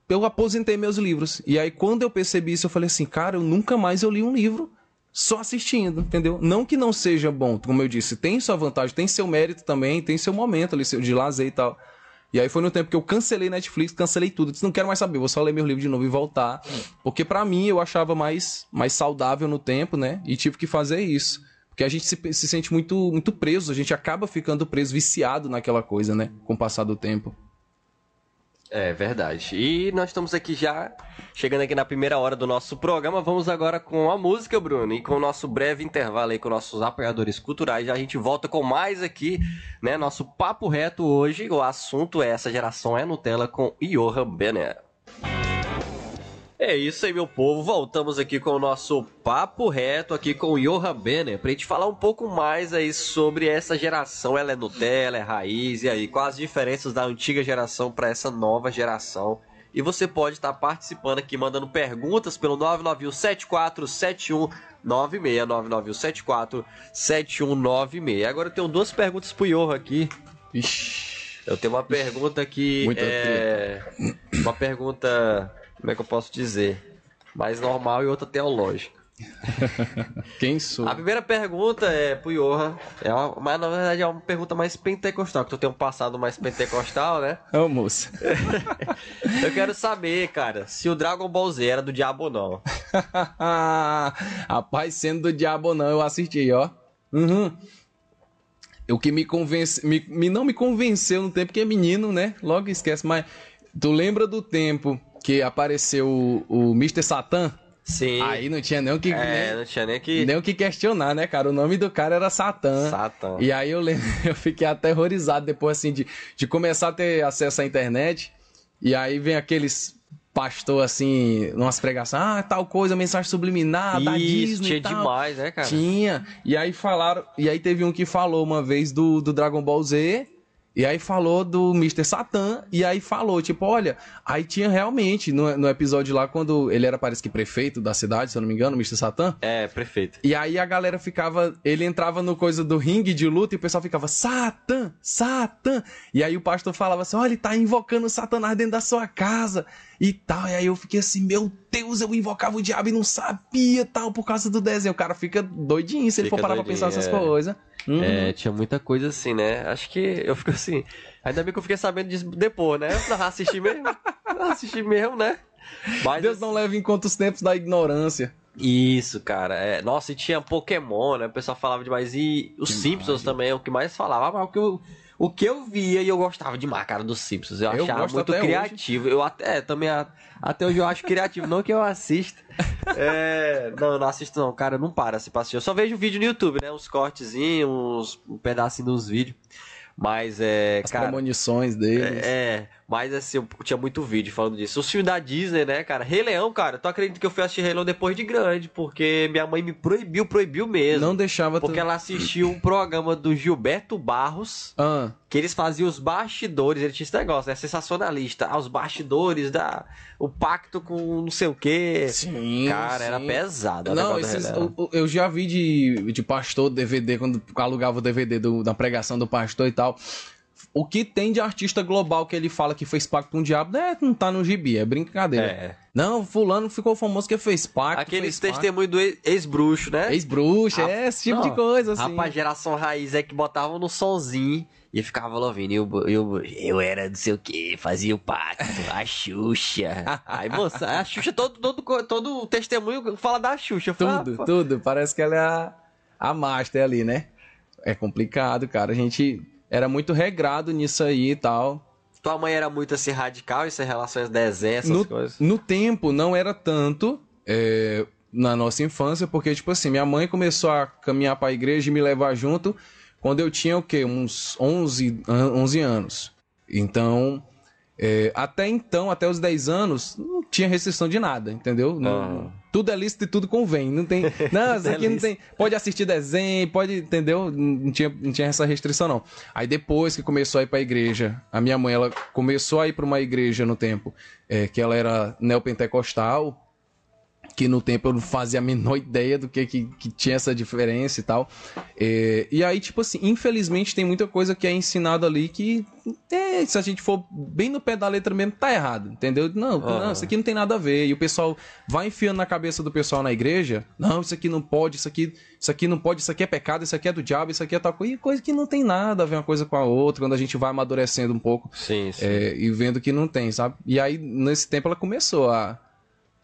eu aposentei meus livros. E aí quando eu percebi isso, eu falei assim, cara, eu nunca mais eu li um livro só assistindo, entendeu? Não que não seja bom, como eu disse, tem sua vantagem, tem seu mérito também, tem seu momento ali de lazer e tal. E aí foi no tempo que eu cancelei Netflix, cancelei tudo. Disse, não quero mais saber, vou só ler meu livro de novo e voltar. Porque para mim eu achava mais, mais saudável no tempo, né? E tive que fazer isso. Porque a gente se, se sente muito, muito preso, a gente acaba ficando preso, viciado naquela coisa, né? Com o passar do tempo. É verdade. E nós estamos aqui já chegando aqui na primeira hora do nosso programa. Vamos agora com a música, Bruno, e com o nosso breve intervalo aí com nossos apoiadores culturais. Já a gente volta com mais aqui, né? Nosso papo reto hoje. O assunto é essa geração é Nutella com Johan Benner. É isso aí, meu povo. Voltamos aqui com o nosso papo reto aqui com o Johan Benner pra gente falar um pouco mais aí sobre essa geração. Ela é Nutella, é raiz, e aí, quais as diferenças da antiga geração para essa nova geração. E você pode estar tá participando aqui, mandando perguntas pelo 991747196, 991747196. Agora eu tenho duas perguntas pro Johan aqui. Ixi. Eu tenho uma pergunta aqui. Muito é... Uma pergunta como é que eu posso dizer? Mais normal e outra teológica. Quem sou? A primeira pergunta é pro Johan, é uma, mas na verdade é uma pergunta mais pentecostal, que tu tem um passado mais pentecostal, né? Ô, moça. eu quero saber, cara, se o Dragon Ball Z era do diabo ou não. Rapaz, sendo do diabo ou não, eu assisti, ó. Uhum. O que me convence, me, me, não me convenceu no tempo que é menino, né? Logo esquece, mas tu lembra do tempo que apareceu o, o Mr. Satan. Sim. Aí não tinha nem o que. É, nem, não tinha nem que. Nem o que questionar, né, cara? O nome do cara era Satã. Satã. E aí eu lembro, eu fiquei aterrorizado depois, assim, de, de começar a ter acesso à internet. E aí vem aqueles pastor assim, umas pregações, ah, tal coisa, mensagem subliminar da Disney. Tinha demais, né, cara? Tinha. E aí falaram. E aí teve um que falou uma vez do, do Dragon Ball Z. E aí falou do Mr. Satan, e aí falou, tipo, olha, aí tinha realmente, no, no episódio lá, quando ele era, parece que prefeito da cidade, se eu não me engano, Mr. Satan. É, prefeito. E aí a galera ficava, ele entrava no coisa do ringue de luta e o pessoal ficava, Satan, Satan. E aí o pastor falava assim, olha, ele tá invocando Satanás dentro da sua casa e tal. E aí eu fiquei assim, meu Deus, eu invocava o diabo e não sabia tal, por causa do desenho. O cara fica doidinho se fica ele for parar doidinho, pra pensar é. coisas. Uhum. É, tinha muita coisa assim, né? Acho que eu fico assim. Ainda bem que eu fiquei sabendo disso depois, né? Eu assistir mesmo. assistir mesmo, né? Mas, Deus não leva em conta os tempos da ignorância. Isso, cara. É, nossa, e tinha Pokémon, né? O pessoal falava demais. E os Simpsons também, é o que mais falava. Mas o que eu, o que eu via e eu gostava demais, cara, dos Simpsons. Eu, eu achava muito criativo. Hoje. Eu até, também, até hoje eu acho criativo. não que eu assista. É, não, não assisto não, cara. Não para se assistir. Eu só vejo vídeo no YouTube, né? Uns cortezinhos, uns, um pedacinho dos vídeos. Mas é. As cara, premonições deles. É, é, mas assim, eu tinha muito vídeo falando disso. Os filmes da Disney, né, cara? Rei Leão, cara, tu acredita que eu fui assistir Rei Leão depois de grande, porque minha mãe me proibiu, proibiu mesmo. Não deixava Porque tu... ela assistiu um programa do Gilberto Barros, ah. que eles faziam os bastidores, ele tinha esse negócio, né? Sensacionalista. Ah, os bastidores da. O pacto com não sei o quê. Sim. Cara, sim. era pesado. Não, esses, eu, eu, já vi de, de pastor DVD, quando alugava o DVD do, da pregação do pastor e tal tal. O que tem de artista global que ele fala que fez pacto com o diabo, é, não tá no gibi, é brincadeira. É. Não, fulano ficou famoso que fez pacto. Aqueles testemunhos do ex-bruxo, né? Ex-bruxo, é, esse tipo não, de coisa, assim. Rapaz, geração raiz é que botavam no sonzinho e ficava ouvindo. Eu, eu, eu era não sei o que, fazia o pacto, a Xuxa. Aí, moça, a Xuxa, todo, todo, todo testemunho fala da Xuxa. Tudo, fala, tudo. Parece que ela é a, a master ali, né? É complicado, cara. A gente era muito regrado nisso aí e tal. Tua mãe era muito assim radical em relações desenhos, essas no, coisas? No tempo não era tanto é, na nossa infância, porque, tipo assim, minha mãe começou a caminhar para a igreja e me levar junto quando eu tinha o quê? Uns 11, 11 anos. Então, é, até então, até os 10 anos, não tinha restrição de nada, entendeu? Não, tudo é lícito e tudo convém. Não tem. Não, isso aqui não tem. Pode assistir desenho, pode. Entendeu? Não tinha, não tinha essa restrição, não. Aí depois que começou a ir pra igreja, a minha mãe, ela começou a ir pra uma igreja no tempo é, que ela era neopentecostal que no tempo eu não fazia a menor ideia do que, que, que tinha essa diferença e tal. É, e aí, tipo assim, infelizmente tem muita coisa que é ensinada ali que, é, se a gente for bem no pé da letra mesmo, tá errado, entendeu? Não, não, isso aqui não tem nada a ver. E o pessoal vai enfiando na cabeça do pessoal na igreja, não, isso aqui não pode, isso aqui, isso aqui não pode, isso aqui é pecado, isso aqui é do diabo, isso aqui é tal coisa. E coisa que não tem nada a ver uma coisa com a outra, quando a gente vai amadurecendo um pouco. Sim, sim. É, e vendo que não tem, sabe? E aí, nesse tempo, ela começou a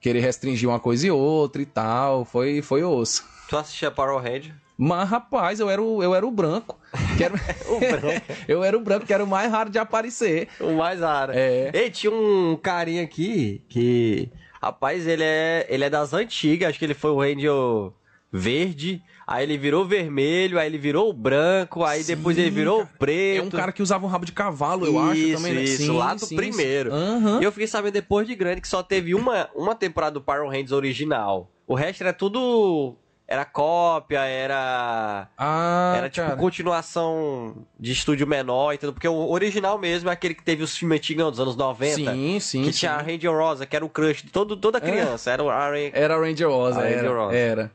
querer restringir uma coisa e outra e tal. Foi, foi osso. Tu assistia Powerhead? Mas, rapaz, eu era o, eu era o branco. Que era... o branco. eu era o branco, que era o mais raro de aparecer. O mais raro. É. Ei, tinha um carinha aqui que. Rapaz, ele é, ele é das antigas. Acho que ele foi o Ranger verde aí ele virou vermelho, aí ele virou branco, aí Sim, depois ele virou preto. É um cara que usava um rabo de cavalo, eu isso, acho também, né? Isso, sim, lá do sim, primeiro. Uhum. E eu fiquei sabendo depois de grande que só teve uma, uma temporada do Power Rangers original. O resto era tudo era cópia, era. Ah, era tipo cara. continuação de estúdio menor, entendeu? Porque o original mesmo é aquele que teve os filmes antigos dos anos 90. Sim, sim. Que sim. tinha a Ranger Rosa, que era o crush de todo, toda criança. É. Era o Ranger. Era a Ranger Rosa, A era. Ranger Rosa. era.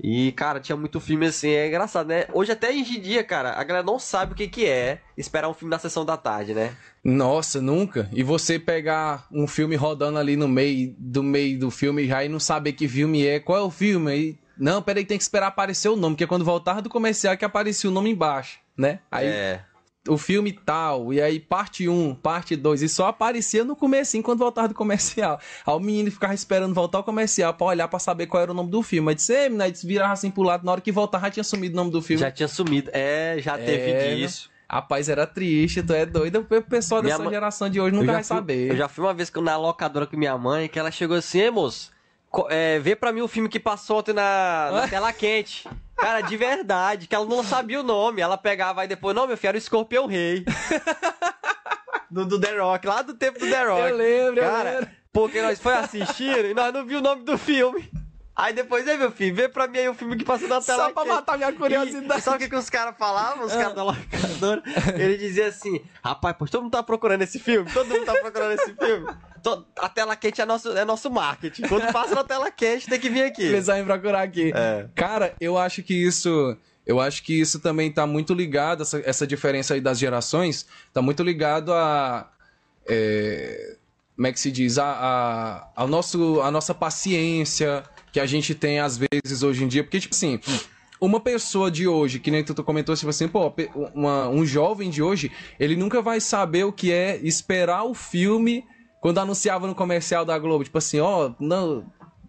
E, cara, tinha muito filme assim, é engraçado, né? Hoje até hoje em dia, cara, a galera não sabe o que, que é esperar um filme na sessão da tarde, né? Nossa, nunca. E você pegar um filme rodando ali no meio do meio do filme já e não saber que filme é, qual é o filme? Aí, não, peraí, tem que esperar aparecer o nome, porque quando voltava do comercial é que aparecia o nome embaixo, né? Aí É. o filme tal, e aí parte 1, parte 2, e só aparecia no comecinho quando voltava do comercial. Aí o menino ficava esperando voltar ao comercial pra olhar pra saber qual era o nome do filme. Aí disse, ei, menino, aí virava assim pro lado, na hora que voltava já tinha sumido o nome do filme. Já tinha sumido. É, já teve É, disso. Rapaz, era triste, tu é doido. O pessoal Minha dessa mãe- geração de hoje nunca vai fui- saber. Eu já fui uma vez na locadora com minha mãe, que ela chegou assim, "Ei, moço, é, vê pra mim o filme que passou ontem na, na tela quente. Cara, de verdade, que ela não sabia o nome. Ela pegava aí depois, não, meu filho, era o Escorpião Rei. do, do The Rock, lá do tempo do The Rock. Eu lembro, eu Cara, lembro. porque nós foi assistir e nós não viu o nome do filme. Aí depois, aí, meu filho, vê pra mim aí o filme que passou na tela Só pra matar minha curiosidade. E, sabe o que, que os caras falavam, os caras da locadora? Ele dizia assim, rapaz, pois todo mundo tá procurando esse filme, todo mundo tá procurando esse filme. To- A tela quente é nosso, é nosso marketing. Quando passa na tela quente, tem que vir aqui. Eles vão procurar aqui. É. Cara, eu acho que isso. Eu acho que isso também tá muito ligado, essa, essa diferença aí das gerações, tá muito ligado a. é, como é que se diz? A, a, ao nosso, a nossa paciência que a gente tem às vezes hoje em dia. Porque, tipo assim. Uma pessoa de hoje, que nem tu comentou, tipo assim, pô, uma- um jovem de hoje, ele nunca vai saber o que é esperar o filme quando anunciava no comercial da Globo. Tipo assim, ó, não,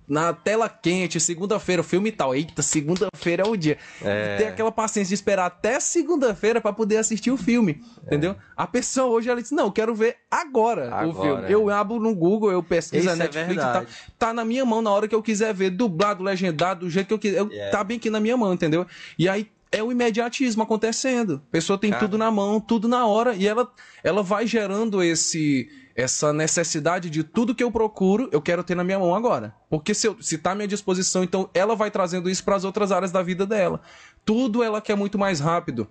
na tela quente, segunda-feira, o filme e tal. Eita, segunda-feira é o dia. É. Ter aquela paciência de esperar até segunda-feira pra poder assistir o filme, entendeu? A pessoa hoje, ela diz, não, eu quero ver agora, o Agora, filme. é. Eu abro no Google, eu pesquiso Isso na é Netflix e tal. Tá na minha mão na hora que eu quiser ver, dublado, legendado, do jeito que eu quiser. Eu- Yeah. Tá bem aqui na minha mão, entendeu? E aí é o imediatismo acontecendo. A pessoa tem Cara. tudo na mão, tudo na hora, e ela, ela vai gerando esse essa necessidade de tudo que eu procuro, eu quero ter na minha mão agora. Porque se, eu, se tá à minha disposição, então ela vai trazendo isso para as outras áreas da vida dela. Tudo ela quer muito mais rápido.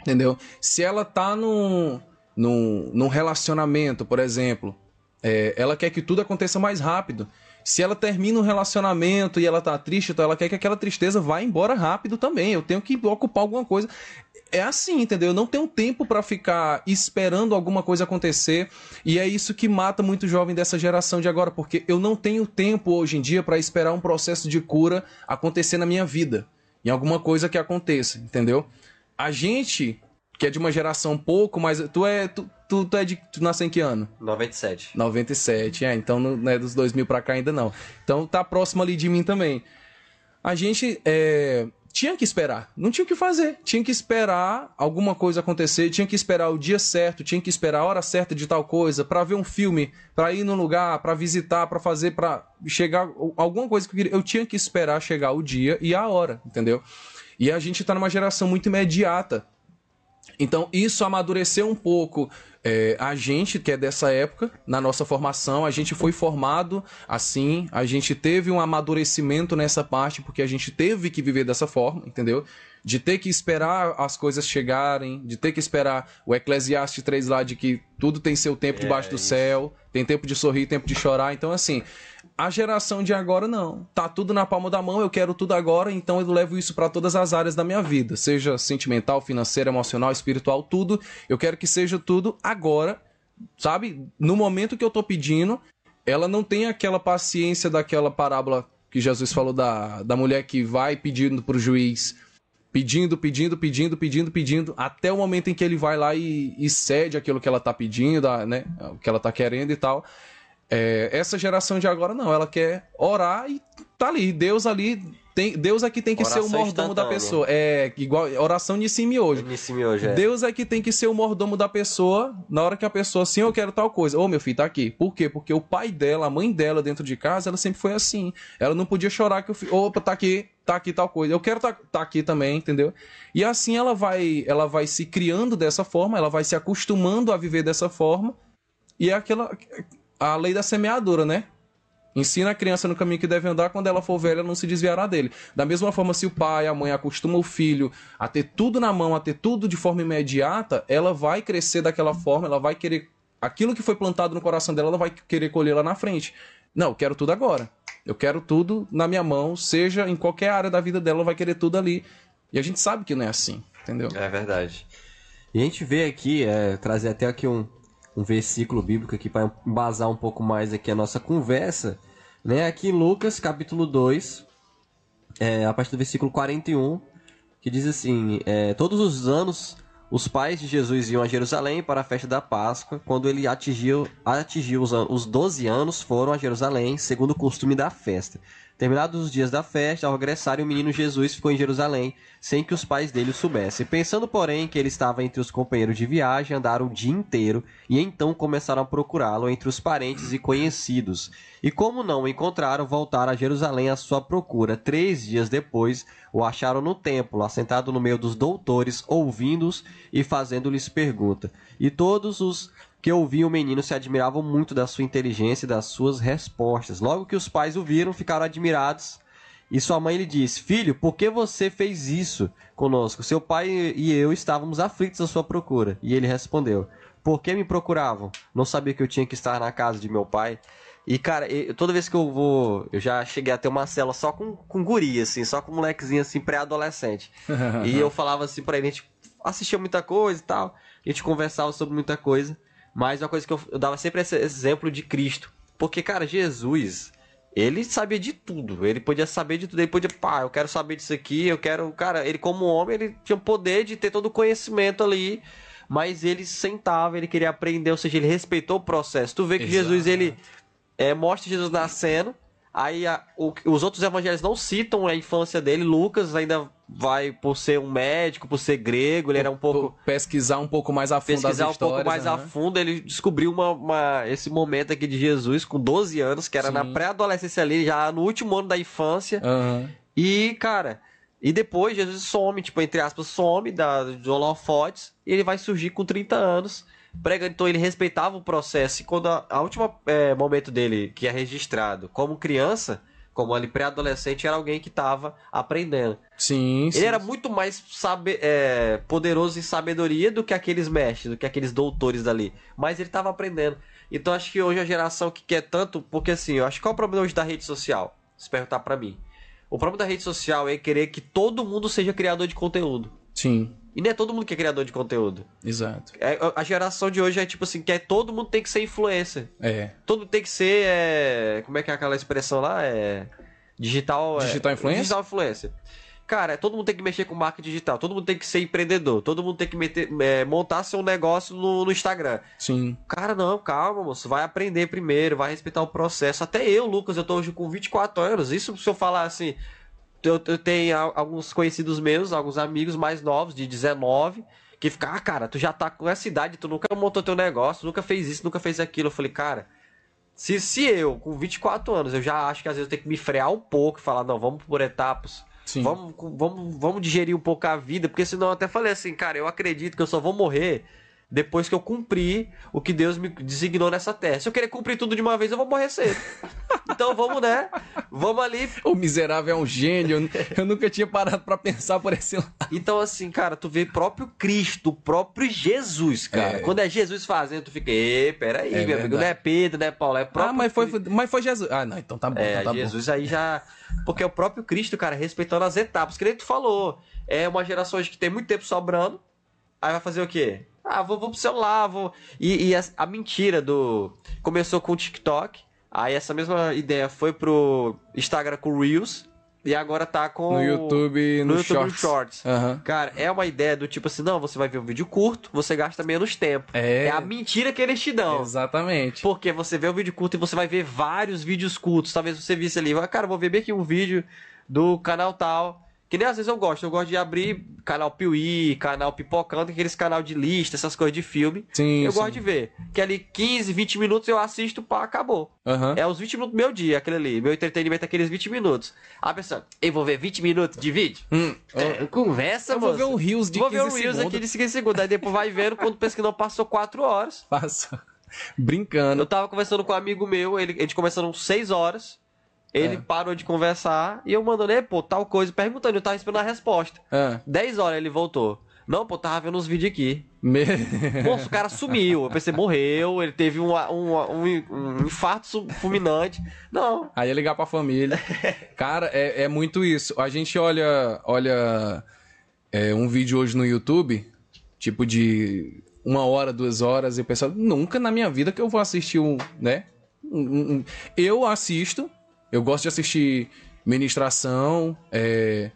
Entendeu? Se ela tá num, num, num relacionamento, por exemplo, é, ela quer que tudo aconteça mais rápido. Se ela termina um relacionamento e ela tá triste, então ela quer que aquela tristeza vá embora rápido também. Eu tenho que ocupar alguma coisa. É assim, entendeu? Eu não tenho tempo pra ficar esperando alguma coisa acontecer. E é isso que mata muito jovem dessa geração de agora, porque eu não tenho tempo hoje em dia pra esperar um processo de cura acontecer na minha vida. Em alguma coisa que aconteça, entendeu? A gente, que é de uma geração pouco mais. Tu é. Tu, tu, tu é de. Tu nasceu em que ano? 97. 97, é, então não é dos 2000 pra cá ainda não. Então tá próximo ali de mim também. A gente é, tinha que esperar, não tinha o que fazer. Tinha que esperar alguma coisa acontecer, tinha que esperar o dia certo, tinha que esperar a hora certa de tal coisa, pra ver um filme, pra ir num lugar, pra visitar, pra fazer, pra chegar alguma coisa que eu queria. Eu tinha que esperar chegar o dia e a hora, entendeu? E a gente tá numa geração muito imediata. Então, isso amadureceu um pouco É, a gente que é dessa época, na nossa formação, a gente foi formado assim, a gente teve um amadurecimento nessa parte, porque a gente teve que viver dessa forma, entendeu? De ter que esperar as coisas chegarem, de ter que esperar o Eclesiastes 3 lá de que tudo tem seu tempo É, debaixo do isso. céu, tem tempo de sorrir, tempo de chorar. Então, assim, a geração de agora não. Tá tudo na palma da mão, eu quero tudo agora, então eu levo isso para todas as áreas da minha vida, seja sentimental, financeira, emocional, espiritual, tudo. Eu quero que seja tudo agora, sabe? No momento que eu tô pedindo, ela não tem aquela paciência daquela parábola que Jesus falou da, da mulher que vai pedindo pro juiz, pedindo, pedindo, pedindo, pedindo, pedindo, até o momento em que ele vai lá e, e cede aquilo que ela tá pedindo, né? O que ela tá querendo e tal. É, essa geração de agora não, ela quer orar e tá ali, Deus ali, tem, Deus aqui tem que ser o Oração mordomo da pessoa. É igual oração de cima e hoje. Hoje, é. Deus é que tem que ser o mordomo da pessoa na hora que a pessoa, assim, eu quero tal coisa. Ô, meu filho, tá aqui. Por quê? Porque o pai dela, a mãe dela dentro de casa, ela sempre foi assim. Ela não podia chorar que o filho, opa, tá aqui, tá aqui tal coisa. Eu quero tá, tá aqui também, entendeu? E assim ela vai, ela vai se criando dessa forma, ela vai se acostumando a viver dessa forma. E é aquela a lei da semeadura, né? Ensina a criança no caminho que deve andar, quando ela for velha, não se desviará dele. Da mesma forma, se o pai, a mãe acostuma o filho a ter tudo na mão, a ter tudo de forma imediata, ela vai crescer daquela forma, ela vai querer. Aquilo que foi plantado no coração dela, ela vai querer colher lá na frente. Não, eu quero tudo agora. Eu quero tudo na minha mão, seja em qualquer área da vida dela, ela vai querer tudo ali. E a gente sabe que não é assim, entendeu? É verdade. E a gente vê aqui, é, trazer até aqui um, um versículo bíblico aqui para embasar um pouco mais aqui a nossa conversa, né? Aqui em Lucas, capítulo 2, é, a partir do versículo 41, que diz assim: é, Todos os anos os pais de Jesus iam a Jerusalém para a festa da Páscoa. Quando ele atingiu, atingiu os, os 12 anos, foram a Jerusalém, segundo o costume da festa. Terminados os dias da festa, ao regressarem, o menino Jesus ficou em Jerusalém, sem que os pais dele o soubessem. Pensando, porém, que ele estava entre os companheiros de viagem, andaram o dia inteiro e então começaram a procurá-lo entre os parentes e conhecidos. E como não o encontraram, voltaram a Jerusalém à sua procura. Três dias depois, o acharam no templo, assentado no meio dos doutores, ouvindo-os e fazendo-lhes pergunta. E todos os que ouviam o menino se admiravam muito da sua inteligência e das suas respostas. Logo que os pais o viram, ficaram admirados. E sua mãe lhe disse: Filho, por que você fez isso conosco? Seu pai e eu estávamos aflitos à sua procura. E ele respondeu: Por que me procuravam? Não sabia que eu tinha que estar na casa de meu pai? E, cara, eu- toda vez que eu vou. Eu já cheguei a ter uma cela só com, com guri, assim, só com molequezinho, assim, pré-adolescente. e eu falava assim pra ele: a gente assistia muita coisa e tal, a gente conversava sobre muita coisa. Mas uma coisa que eu, eu dava sempre esse exemplo de Cristo. Porque, cara, Jesus, ele sabia de tudo. Ele podia saber de tudo. Ele podia, pá, eu quero saber disso aqui, eu quero. Cara, ele, como homem, ele tinha o poder de ter todo o conhecimento ali. Mas ele sentava, ele queria aprender, ou seja, ele respeitou o processo. Tu vê que Exato. Jesus, ele é, mostra Jesus nascendo. Aí a- o- os outros evangelhos não citam a infância dele. Lucas ainda vai por ser um médico, por ser grego, ele era um pouco pesquisar um pouco mais a fundo pesquisar um pouco mais a aham. fundo, ele descobriu uma, uma- esse momento aqui de Jesus com 12 anos, que era Sim. na pré-adolescência ali, já no último ano da infância. Aham. E, cara, e depois Jesus some, tipo, entre aspas, some da, dos holofotes, e ele vai surgir com 30 anos. Pregando, então ele respeitava o processo. E quando a, a última é, momento dele, que é registrado como criança, como ali pré-adolescente, era alguém que estava aprendendo. Sim, sim. Ele era muito mais sabe, é, poderoso em sabedoria do que aqueles mestres, do que aqueles doutores dali. Mas ele estava aprendendo. Então acho que hoje a geração que quer tanto. Porque assim, eu acho que qual é o problema hoje da rede social? Se perguntar pra mim. O problema da rede social é querer que todo mundo seja criador de conteúdo. Sim, E não é todo mundo que é criador de conteúdo. exato. É, a geração de hoje é tipo assim, que é todo mundo tem que ser influencer. É. Todo mundo tem que ser. é, como é que é aquela expressão lá? É. Digital. é- Digital influencer? Digital influencer. Cara, todo mundo tem que mexer com marketing digital, todo mundo tem que ser empreendedor, todo mundo tem que meter- é, montar seu negócio no, no Instagram. Sim. Cara, não, calma, moço, vai aprender primeiro, vai respeitar o processo. Até eu, Lucas, eu tô hoje com 24 anos. Isso se eu falar assim, eu, eu tenho alguns conhecidos meus, alguns amigos mais novos, de 19, que ficam, ah, cara, tu já tá com essa idade, tu nunca montou teu negócio, nunca fez isso, nunca fez aquilo. Eu falei, cara, se, se eu, com 24 anos, eu já acho que às vezes eu tenho que me frear um pouco e falar, não, vamos por etapas. Sim. Vamos, vamos, vamos digerir um pouco a vida, porque senão eu até falei assim, cara, eu acredito que eu só vou morrer depois que eu cumprir o que Deus me designou nessa terra. Se eu querer cumprir tudo de uma vez, eu vou morrer cedo. Então vamos, né? Vamos ali. O miserável é um gênio. Eu nunca tinha parado para pensar por esse lado. Então, assim, cara, tu vê próprio Cristo, o próprio Jesus, cara. É. Quando é Jesus fazendo, tu fica, ê, peraí, é meu amigo, não é Pedro, não é Paulo, é próprio. Ah, mas foi, mas foi Jesus. Ah, não, então tá bom. É, então tá Jesus bom. aí já. Porque é o próprio Cristo, cara, respeitando as etapas. Que nem tu falou. É uma geração que tem muito tempo sobrando. Aí vai fazer o quê? Ah, vou, vou pro celular, vou. E, e a, a, mentira do. Começou com o TikTok. Aí essa mesma ideia foi pro Instagram com o Reels. E agora tá com. No YouTube no, no YouTube Shorts. Shorts. Uhum. Cara, é uma ideia do tipo assim: não, você vai ver um vídeo curto, você gasta menos tempo. É, é a mentira que eles te dão. Exatamente. Porque você vê o um vídeo curto e você vai ver vários vídeos curtos. Talvez você visse ali, cara, vou ver bem aqui um vídeo do canal tal. Que nem às vezes eu gosto. Eu gosto de abrir canal Piuí, canal Pipocando, aqueles canal de lista, essas coisas de filme. Sim, eu sim. gosto de ver. Que ali 15, 20 minutos eu assisto, pá, acabou. Uhum. É os 20 minutos do meu dia, aquele ali. Meu entretenimento é aqueles 20 minutos. A pessoa, eu vou ver 20 minutos de vídeo? Hum. É, conversa, mano. Vou ver um Rios de vou 15 segundos. Vou ver um Rios aqui de 15 segundos. Aí depois vai vendo quando pensa que não passou 4 horas. Passa. Brincando. Eu tava conversando com um amigo meu, ele, a gente conversando 6 horas. Ele é. parou de conversar e eu mandando, pô, tal coisa, perguntando, eu tava esperando a resposta. É. 10 horas ele voltou. Não, pô, tava vendo uns vídeos aqui. Me... Moço, o cara sumiu. Eu pensei, morreu, ele teve um, um, um, um infarto fulminante. Não. Aí ia ligar pra família. cara, é, é muito isso. A gente olha, olha é, um vídeo hoje no YouTube, tipo de uma hora, duas horas, e o pessoal, nunca na minha vida que eu vou assistir um, né? Eu assisto, eu gosto de assistir ministração, é,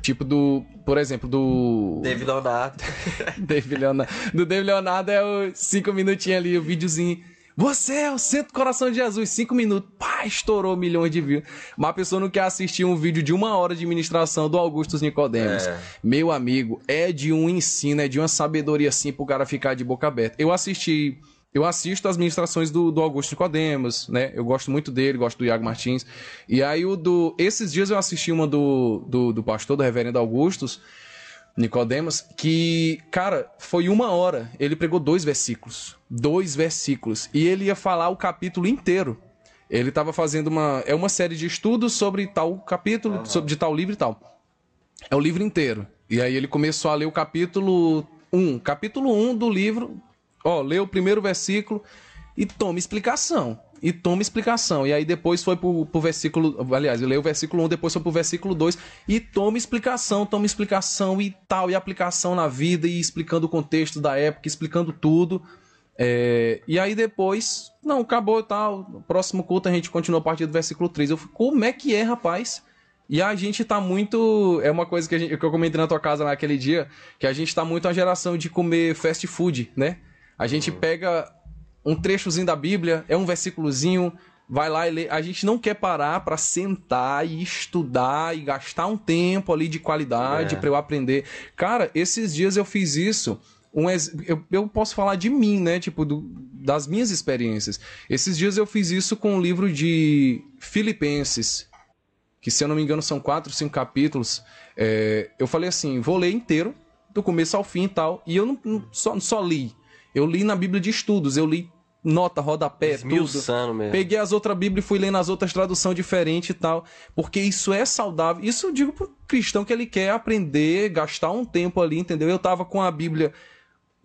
tipo do, por exemplo, do... David Leonardo. David Leonardo. Do David Leonardo é o cinco minutinhos ali, o videozinho. Você é o centro do coração de Jesus. Cinco minutos. Pá, estourou milhões de views. Mas a pessoa não quer assistir um vídeo de uma hora de ministração do Augustus Nicodemos. É. Meu amigo, é de um ensino, é de uma sabedoria assim pro cara ficar de boca aberta. Eu assisti eu assisto as ministrações do, do Augusto Nicodemos, né? Eu gosto muito dele, gosto do Iago Martins. E aí, o do. Esses dias eu assisti uma do, do, do pastor, do reverendo Augustus Nicodemos, que, cara, foi uma hora. Ele pregou dois versículos. Dois versículos. E ele ia falar o capítulo inteiro. Ele estava fazendo uma. É uma série de estudos sobre tal capítulo, uhum. sobre, de tal livro e tal. É o livro inteiro. E aí ele começou a ler o capítulo 1. Capítulo 1 do livro Ó, lê o primeiro versículo e toma explicação. E toma explicação. E aí depois foi pro, pro versículo. Aliás, leu o versículo 1, depois foi pro versículo 2. E toma explicação, toma explicação e tal. E aplicação na vida, e explicando o contexto da época, explicando tudo. É, e aí depois, não, acabou e tal. Próximo culto a gente continua a partir do versículo 3. Eu falei, como é que é, rapaz? E a gente tá muito. É uma coisa que, gente, que eu comentei na tua casa naquele dia, que a gente tá muito a geração de comer fast food, né? A gente pega um trechozinho da Bíblia, é um versículozinho, vai lá e lê. A gente não quer parar para sentar e estudar e gastar um tempo ali de qualidade é. para eu aprender. Cara, esses dias eu fiz isso. Um, eu, eu posso falar de mim, né? Tipo, do, das minhas experiências. Esses dias eu fiz isso com o um livro de Filipenses, que se eu não me engano são quatro, cinco capítulos. É, eu falei assim, vou ler inteiro, do começo ao fim e tal. E eu não, não só, só li. Eu li na Bíblia de Estudos, eu li nota, rodapé, tudo. Mesmo. Peguei as outras Bíblias e fui lendo as outras traduções diferentes e tal. Porque isso é saudável. Isso eu digo pro cristão que ele quer aprender, gastar um tempo ali, entendeu? Eu tava com a Bíblia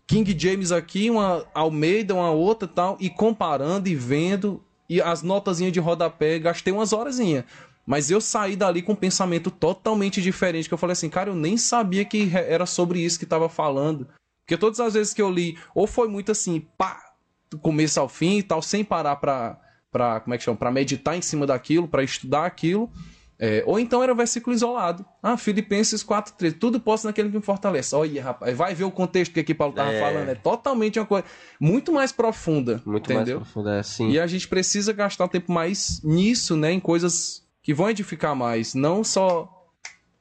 King James aqui, uma Almeida, uma outra e tal, e comparando e vendo, e as notazinhas de rodapé, gastei umas horazinhas. Mas eu saí dali com um pensamento totalmente diferente, que eu falei assim, cara, eu nem sabia que era sobre isso que tava falando. Porque todas as vezes que eu li, ou foi muito assim, pá, do começo ao fim e tal, sem parar pra, pra como é que chama? Pra meditar em cima daquilo, para estudar aquilo. É, ou então era versículo isolado. Ah, Filipenses 4,13. Tudo posso naquele que me fortalece. Olha, rapaz, vai ver o contexto que aqui Paulo estava é. falando. É totalmente uma coisa muito mais profunda. Muito entendeu? mais profunda, é sim. E a gente precisa gastar tempo mais nisso, né? Em coisas que vão edificar mais. Não só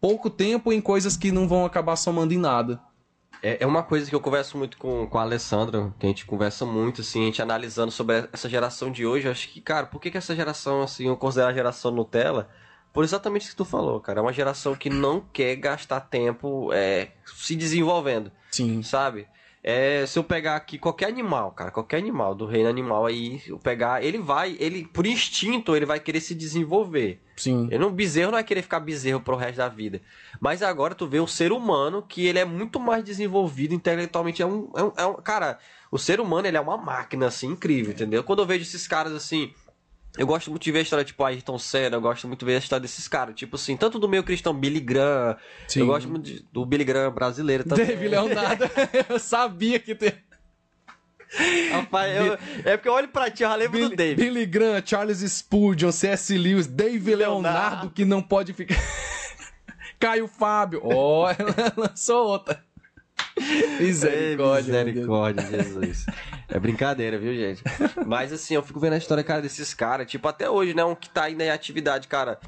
pouco tempo em coisas que não vão acabar somando em nada. É, é uma coisa que eu converso muito com, com a Alessandra, que a gente conversa muito, assim, a gente analisando sobre essa geração de hoje. Eu acho que, cara, por que, que essa geração, assim, eu considero a geração Nutella? Por exatamente o que tu falou, cara. É uma geração que não quer gastar tempo é, se desenvolvendo. Sim. Sabe? É, se eu pegar aqui qualquer animal, cara, qualquer animal do reino animal aí, eu pegar, ele vai, ele por instinto, ele vai querer se desenvolver. Sim. Ele não bezerro não vai querer ficar bezerro pro resto da vida. Mas agora tu vê o ser humano que ele é muito mais desenvolvido intelectualmente, é um, é um, é um cara, o ser humano ele é uma máquina assim incrível, entendeu? Quando eu vejo esses caras assim, eu gosto muito de ver a história tipo Ayrton Senna, eu gosto muito de ver a história desses caras, tipo assim, tanto do meio cristão Billy Graham, Sim. eu gosto muito de- do Billy Graham brasileiro também. David Leonardo. eu sabia que tem. Rapaz, eu- é porque eu olho pra ti, eu já lembro Billy, do David. Billy Graham, Charles Spurgeon, C.S. Lewis, David Leonardo, Leonardo. que não pode ficar. Caio Fábio. Ó, ela lançou outra. Misericórdia. Ei, meu Deus. misericórdia, Jesus. É brincadeira, viu, gente? Mas assim, eu fico vendo a história, cara, desses caras, tipo, até hoje, né? Um que tá ainda em atividade, cara.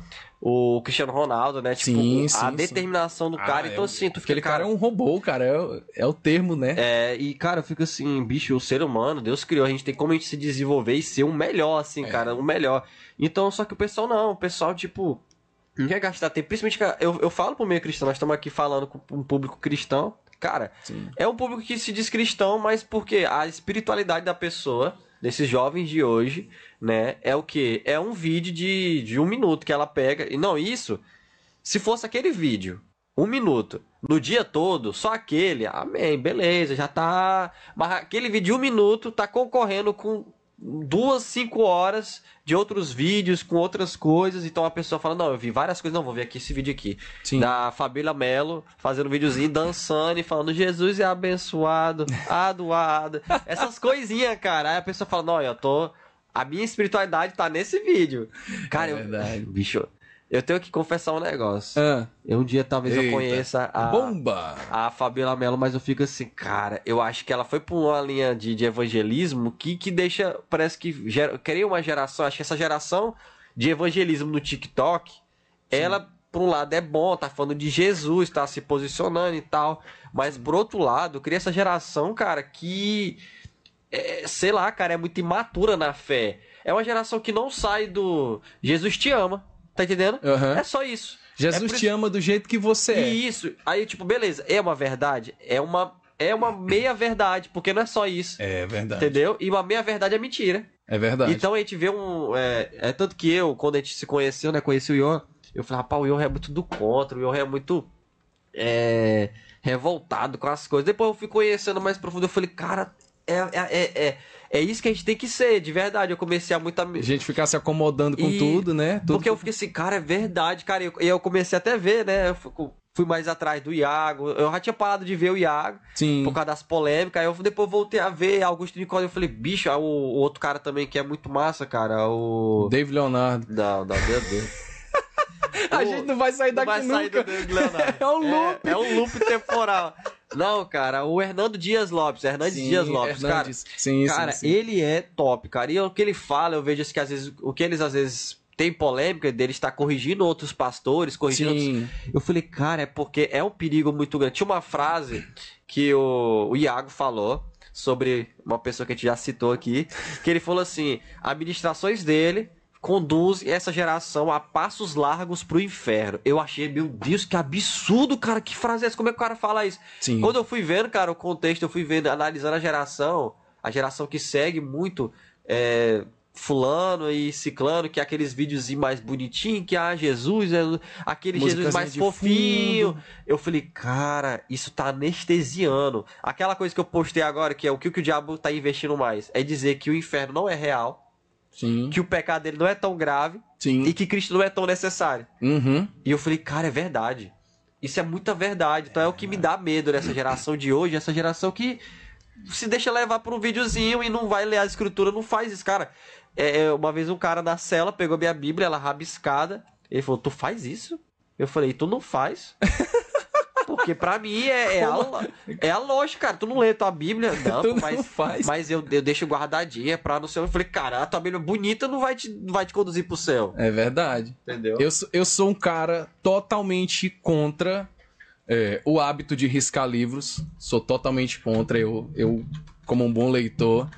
O Cristiano Ronaldo, né? Tipo, Sim, a sim, sim. determinação do cara. Ah, então, é- assim, tu fica, Aquele cara é um robô, cara. É, o- é o termo, né? É, e cara, eu fico assim, bicho, o ser humano, Deus criou, a gente tem como a gente se desenvolver e ser o melhor, assim, É. cara, o melhor. Então, só que o pessoal não, o pessoal, tipo, não quer gastar tempo, principalmente, cara, eu, eu falo pro meio cristão, nós estamos aqui falando com um público cristão, cara, Sim. é um público que se diz cristão, mas porque a espiritualidade da pessoa, desses jovens de hoje, né, é o que? É um vídeo de, de um minuto que ela pega, e não, isso, se fosse aquele vídeo, um minuto, no dia todo, só aquele, amém, beleza, já tá. Mas aquele vídeo de um minuto tá concorrendo com duas, cinco horas de outros vídeos, com outras coisas. Então a pessoa fala: Não, eu vi várias coisas, não, vou ver aqui esse vídeo aqui. Sim. Da Fabíola Melo fazendo um videozinho, dançando e falando: Jesus é abençoado, adoado. Essas coisinhas, cara. Aí a pessoa fala: Não, eu tô. A minha espiritualidade tá nesse vídeo. Cara, É eu. Bicho, eu tenho que confessar um negócio. Ah, Eu um dia talvez eu Eita. conheça a, bomba! a Fabiola Mello, mas eu fico assim, cara, eu acho que ela foi por uma linha de, de evangelismo que, que deixa, parece que gera, cria uma geração, acho que essa geração de evangelismo no TikTok, ela, por um lado, é bom, tá falando de Jesus, tá se posicionando e tal, mas por outro lado, cria essa geração, cara, que, é, sei lá, cara, é muito imatura na fé. É uma geração que não sai do Jesus te ama, tá entendendo? Aham. É só isso. Jesus é te ama do jeito que você é. e isso, aí tipo, beleza, é uma verdade? É uma é uma meia verdade, porque não é só isso. É verdade. Entendeu? E uma meia verdade é mentira. É verdade. Então a gente vê um. É, é tanto que eu, quando a gente se conheceu, né? Conheci o Ion, eu falei, rapaz, o Ion é muito do contra, o Ion é muito. É, revoltado com as coisas. Depois eu fui conhecendo mais profundo, eu falei, cara, é, é, é, é, isso que a gente tem que ser, de verdade. Eu comecei a muita. A gente ficar se acomodando com E- tudo, né? Tudo Porque eu fiquei assim, cara, é verdade, cara. E eu, eu comecei até a ver, né? Eu fui, fui mais atrás do Iago. Eu já tinha parado de ver o Iago Sim. por causa das polêmicas. Aí eu depois voltei a ver Augusto Nicole. Eu falei, bicho, o, o outro cara também que é muito massa, cara. O. David Leonardo. Não, não, meu Deus. A O- gente não vai sair Não daqui vai sair nunca. do David Leonardo. É um loop. É, é um loop temporal. Não, cara, o Hernando Dias Lopes. Hernandes Sim, Dias Lopes, cara. Hernandes. Sim, Cara, sim, ele é top, cara. E o que ele fala, eu vejo que às vezes, o que eles às vezes tem polêmica dele está corrigindo outros pastores, corrigindo outros... Sim. Eu falei, cara, é porque é um perigo muito grande. Tinha uma frase que o, o Iago falou sobre uma pessoa que a gente já citou aqui, que ele falou assim: administrações dele conduzem essa geração a passos largos pro inferno. Eu achei, meu Deus, que absurdo, cara. Que frase é essa? Como é que o cara fala isso? Sim. Quando eu fui vendo, cara, o contexto, eu fui vendo, analisando a geração, a geração que segue muito é, fulano e ciclano, que é aqueles vídeos mais bonitinhos, que ah, Jesus, é aquele Jesus Musicazinha mais fofinho. fundo. Eu falei, cara, isso tá anestesiando. Aquela coisa que eu postei agora, que é o que, o que o diabo tá investindo mais, é dizer que o inferno não é real, Sim. que o pecado dele não é tão grave Sim. e que Cristo não é tão necessário. Uhum. E eu falei, cara, é verdade. Isso é muita verdade. Então é o que me dá medo nessa geração de hoje, essa geração que se deixa levar por um videozinho e não vai ler a escritura, não faz isso, cara. É, é, uma vez um cara na cela pegou minha Bíblia, ela rabiscada, ele falou, tu faz isso? Eu falei, tu não faz. Porque pra mim é, é, a, é a lógica, cara. Tu não lê tua Bíblia, não, Tu pô, não mas, faz. mas eu, eu deixo guardadinha pra no céu. Eu falei, cara, a tua Bíblia bonita não vai te, não vai te conduzir pro céu. É verdade. Entendeu? Eu, sou- eu sou um cara totalmente contra é, o hábito de riscar livros. Sou totalmente contra. Eu, eu, como um bom leitor.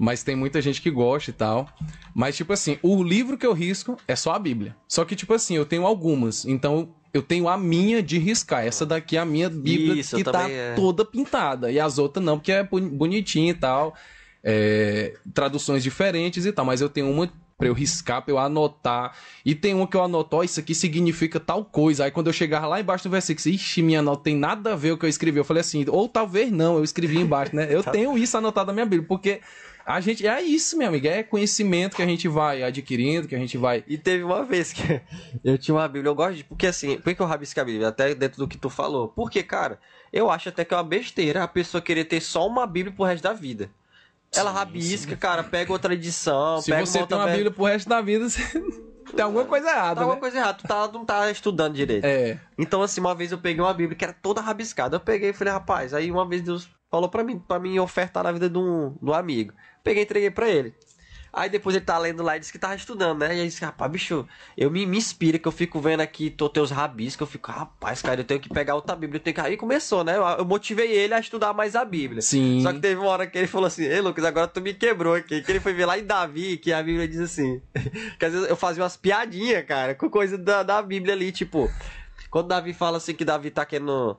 Mas tem muita gente que gosta e tal. Mas, tipo assim, o livro que eu risco é só a Bíblia. Só que, tipo assim, eu tenho algumas. Então, eu tenho a minha de riscar. Essa daqui é a minha Bíblia Isso, que tá é. toda pintada. E as outras não, porque é boni- bonitinha e tal. É, traduções diferentes e tal. Mas eu tenho uma pra eu riscar, pra eu anotar. E tem uma que eu anoto, ó, isso aqui significa tal coisa. Aí quando eu chegar lá embaixo do versículo, ixi, minha nota tem nada a ver com o que eu escrevi. Eu falei assim, ou talvez não, eu escrevi embaixo, né? Eu tenho isso anotado na minha Bíblia, porque a gente. É isso, meu amigo. É conhecimento que a gente vai adquirindo, que a gente vai. E teve uma vez que eu tinha uma Bíblia, eu gosto de. Porque assim, por que eu rabisco a Bíblia? Até dentro do que tu falou. Porque, cara, eu acho até que é uma besteira a pessoa querer ter só uma Bíblia pro resto da vida. Ela Sim, rabisca, cara, pega outra edição, Se pega você tem uma Bíblia. Bíblia pro resto da vida, você... tem alguma coisa errada, Tá alguma né? coisa errada, tu tá, não tá estudando direito. É. Então, assim, uma vez eu peguei uma Bíblia que era toda rabiscada. Eu peguei e falei, rapaz, aí uma vez Deus falou pra mim, pra mim ofertar na vida de um, de um amigo. Peguei e entreguei pra ele. Aí depois ele tá lendo lá e disse que tava estudando, né? E aí disse, rapaz, bicho, eu me, me inspira que eu fico vendo aqui tô, teus rabiscos, eu fico, rapaz, cara, eu tenho que pegar outra Bíblia, eu tenho que. Aí começou, né? Eu, eu motivei ele a estudar mais a Bíblia. Sim. Só que teve uma hora que ele falou assim, ei Lucas, agora tu me quebrou aqui. Que ele foi ver lá em Davi, que a Bíblia diz assim. que às vezes eu fazia umas piadinhas, cara, com coisa da, da Bíblia ali, tipo. Quando Davi fala assim que Davi tá querendo.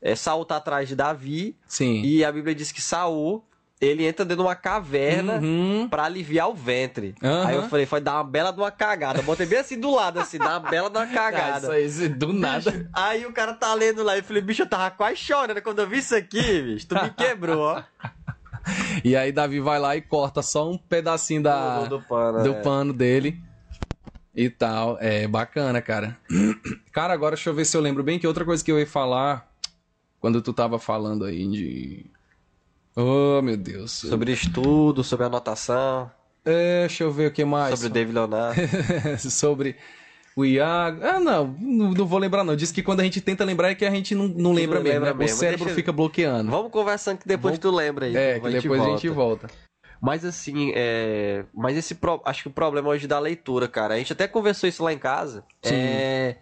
É, Saul tá atrás de Davi. Sim. E a Bíblia diz que Saul, ele entra dentro de uma caverna. Uhum. Pra aliviar o ventre. Aham. Aí eu falei, foi dar uma bela de uma cagada. Eu botei bem assim do lado, assim, dar uma bela de uma Ah, cagada. isso aí, do nada. Aí o cara tá lendo lá e eu falei, bicho, eu tava quase chorando quando eu vi isso aqui, bicho. Tu me quebrou, ó. E aí Davi vai lá e corta só um pedacinho da, do, do pano. do é. pano dele e tal. É bacana, cara. Cara, agora deixa eu ver se eu lembro bem que outra coisa que eu ia falar quando tu tava falando aí de. Oh, meu Deus. Sobre estudo, sobre anotação, É, deixa eu ver o que mais. sobre o David Leonardo. sobre o Iago. Ah, não, não, vou lembrar, não. Diz que quando a gente tenta lembrar é que a gente não, não lembra não mesmo. lembra né? mesmo. O cérebro fica bloqueando. Vamos conversando que depois tu lembra aí. é, que depois a gente volta. Mas assim, é... Mas esse pro... acho que o problema hoje da leitura, cara. A gente até conversou isso lá em casa. Sim. É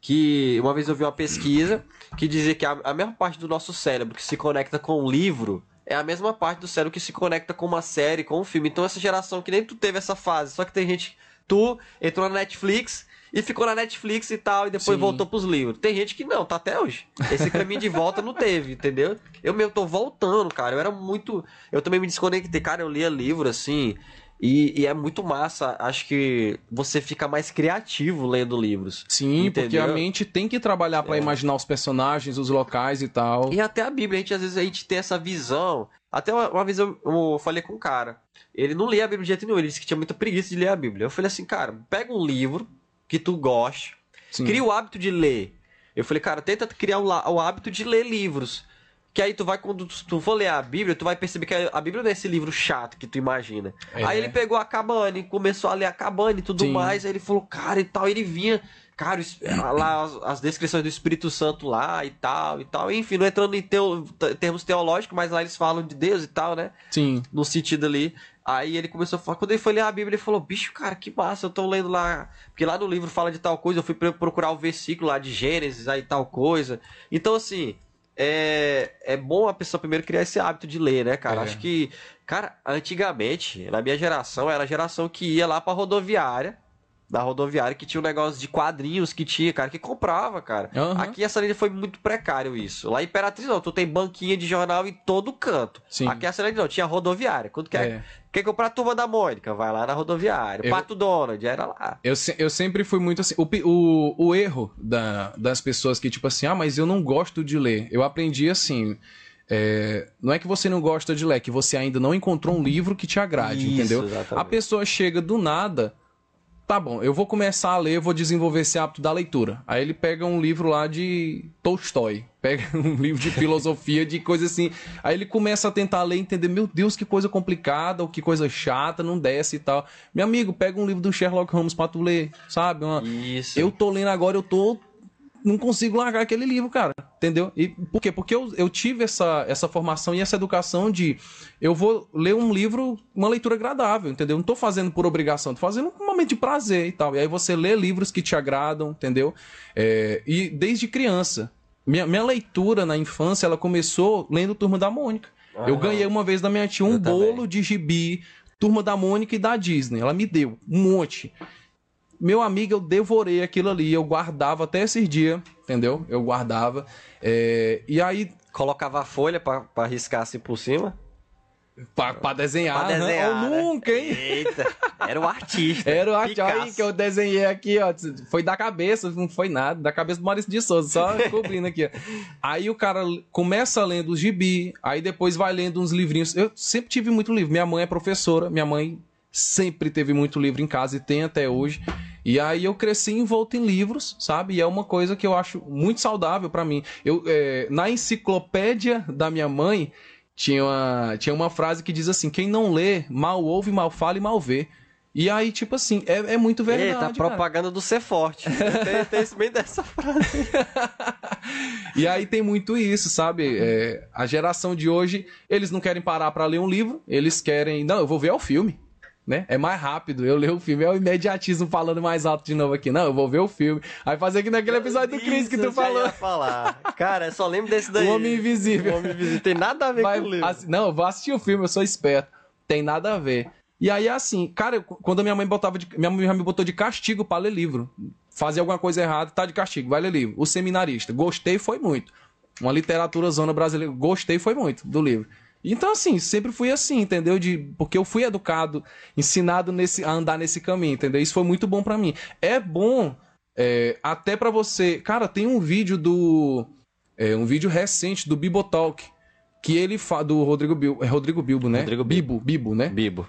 que uma vez eu vi uma pesquisa que dizia que a, a mesma parte do nosso cérebro que se conecta com o livro é a mesma parte do cérebro que se conecta com uma série, com um filme. Então essa geração que nem tu teve essa fase, só que tem gente, tu entrou na Netflix e ficou na Netflix e tal e depois Sim. voltou pros livros. Tem gente que não, tá até hoje. Esse caminho de volta não teve, entendeu? Eu mesmo tô voltando, cara. Eu era muito, eu também me desconectei, cara, eu lia livro assim, e, e é muito massa. Acho que você fica mais criativo lendo livros. Sim, porque Entendeu? a mente tem que trabalhar pra É. imaginar os personagens, os locais e tal. E até a Bíblia, a gente às vezes a gente tem essa visão. Até uma, uma vez eu, eu falei com um cara. Ele não lia a Bíblia de jeito nenhum, ele disse que tinha muita preguiça de ler a Bíblia. Eu falei assim, cara, pega um livro que tu goste, Sim. cria o hábito de ler. Eu falei, cara, tenta criar o, o hábito de ler livros. Que aí tu vai, quando tu tu for ler a Bíblia, tu vai perceber que a Bíblia não é esse livro chato que tu imagina. É. Aí ele pegou a cabane, começou a ler a cabane e tudo Sim. mais. Aí ele falou, cara, e tal. Ele vinha, cara, es- lá as, as descrições do Espírito Santo lá e tal e tal. Enfim, não entrando em teo- termos teológicos, mas lá eles falam de Deus e tal, né? Sim. no sentido ali. Aí ele começou a falar, quando ele foi ler a Bíblia, ele falou, bicho, cara, que massa, eu tô lendo lá. Porque lá no livro fala de tal coisa, eu fui procurar o versículo lá de Gênesis, aí tal coisa. Então, assim, é, é bom a pessoa primeiro criar esse hábito de ler, né, cara? É. Acho que, cara, antigamente, na minha geração, era a geração que ia lá pra rodoviária. Na rodoviária que tinha um negócio de quadrinhos que tinha, cara, que comprava, cara. Aham. Aqui essa linha foi muito precário isso. Lá em Imperatriz não, tu tem banquinha de jornal em todo canto. Sim. Aqui essa linha não, tinha rodoviária. Quando quer, É. quer comprar a turma da Mônica, vai lá na rodoviária. Eu- Pato Donald, era lá. Eu, se- eu sempre fui muito assim. O, o, o erro da- das pessoas que, tipo assim, ah, mas eu não gosto de ler. Eu aprendi assim. é, não é que você não gosta de ler, é que você ainda não encontrou um livro que te agrade, Isso, entendeu? exatamente. A pessoa chega do nada. Tá bom, eu vou começar a ler, eu vou desenvolver esse hábito da leitura. Aí ele pega um livro lá de Tolstói, pega um livro de filosofia, de coisa assim. Aí ele começa a tentar ler e entender, meu Deus, que coisa complicada, ou que coisa chata, não desce e tal. Meu amigo, pega um livro do Sherlock Holmes pra tu ler, sabe? Uma- Isso. eu tô lendo agora, eu tô. Não consigo largar aquele livro, cara. Entendeu? E por quê? Porque eu, eu tive essa, essa formação e essa educação de. Eu vou ler um livro, uma leitura agradável, entendeu? Não tô fazendo por obrigação, tô fazendo um momento de prazer e tal. E aí você lê livros que te agradam, entendeu? É, e desde criança. Minha, minha leitura na infância, ela começou lendo Turma da Mônica. Eu Aham. ganhei uma vez da minha tia um Eu também. bolo de gibi, Turma da Mônica e da Disney. Ela me deu um monte. Meu amigo, eu devorei aquilo ali, eu guardava até esses dias, entendeu? Eu guardava. É, e aí. Colocava a folha pra riscar assim por cima. Pra, pra desenhar, Pra aham. desenhar, Eu né? nunca, hein? Eita, era o artista. Era o Picasso. aí que eu desenhei aqui, ó. Foi da cabeça, não foi nada. Da cabeça do Maurício de Souza, só cobrindo aqui, ó. Aí o cara começa lendo os gibi, aí depois vai lendo uns livrinhos. Eu sempre tive muito livro. Minha mãe é professora, minha mãe sempre teve muito livro em casa e tem até hoje. E aí eu cresci envolto em livros, sabe? E é uma coisa que eu acho muito saudável pra mim. Eu, é, na enciclopédia da minha mãe tinha uma, tinha uma frase que diz assim: quem não lê, mal ouve, mal fala e mal vê. E aí, tipo assim, é, é muito verdade. Eita, cara. propaganda do ser forte. tem, tem isso bem dessa frase. E aí tem muito isso, sabe? É, a geração de hoje, eles não querem parar pra ler um livro, eles querem. Não, eu vou ver o filme. Né? É mais rápido, eu ler o filme, é o imediatismo falando mais alto de novo aqui. Não, eu vou ver o filme. Aí fazer aqui naquele episódio do Chris que tu falou. ia falar. Cara, eu só lembro desse daí. O Homem Invisível. O Homem Invisível. Tem nada a ver Vai- com o livro. assim, não, eu vou assistir o filme, eu sou esperto. Tem nada a ver. E aí, assim, cara, quando a minha mãe botava de, minha mãe me botou de castigo pra ler livro. Fazer alguma coisa errada, tá de castigo, vai ler livro. O seminarista, gostei, foi muito. Uma literatura zona brasileira, gostei, foi muito do livro. Então, assim, sempre fui assim, entendeu? De, porque eu fui educado, ensinado nesse, a andar nesse caminho, entendeu? Isso foi muito bom pra mim. É bom é, até pra você. Cara, tem um vídeo do. é, um vídeo recente do Bibotalk. Que ele fala. Do Rodrigo Bilbo. É Rodrigo Bilbo, né? Rodrigo Bibo, Bibo, né? Bibo.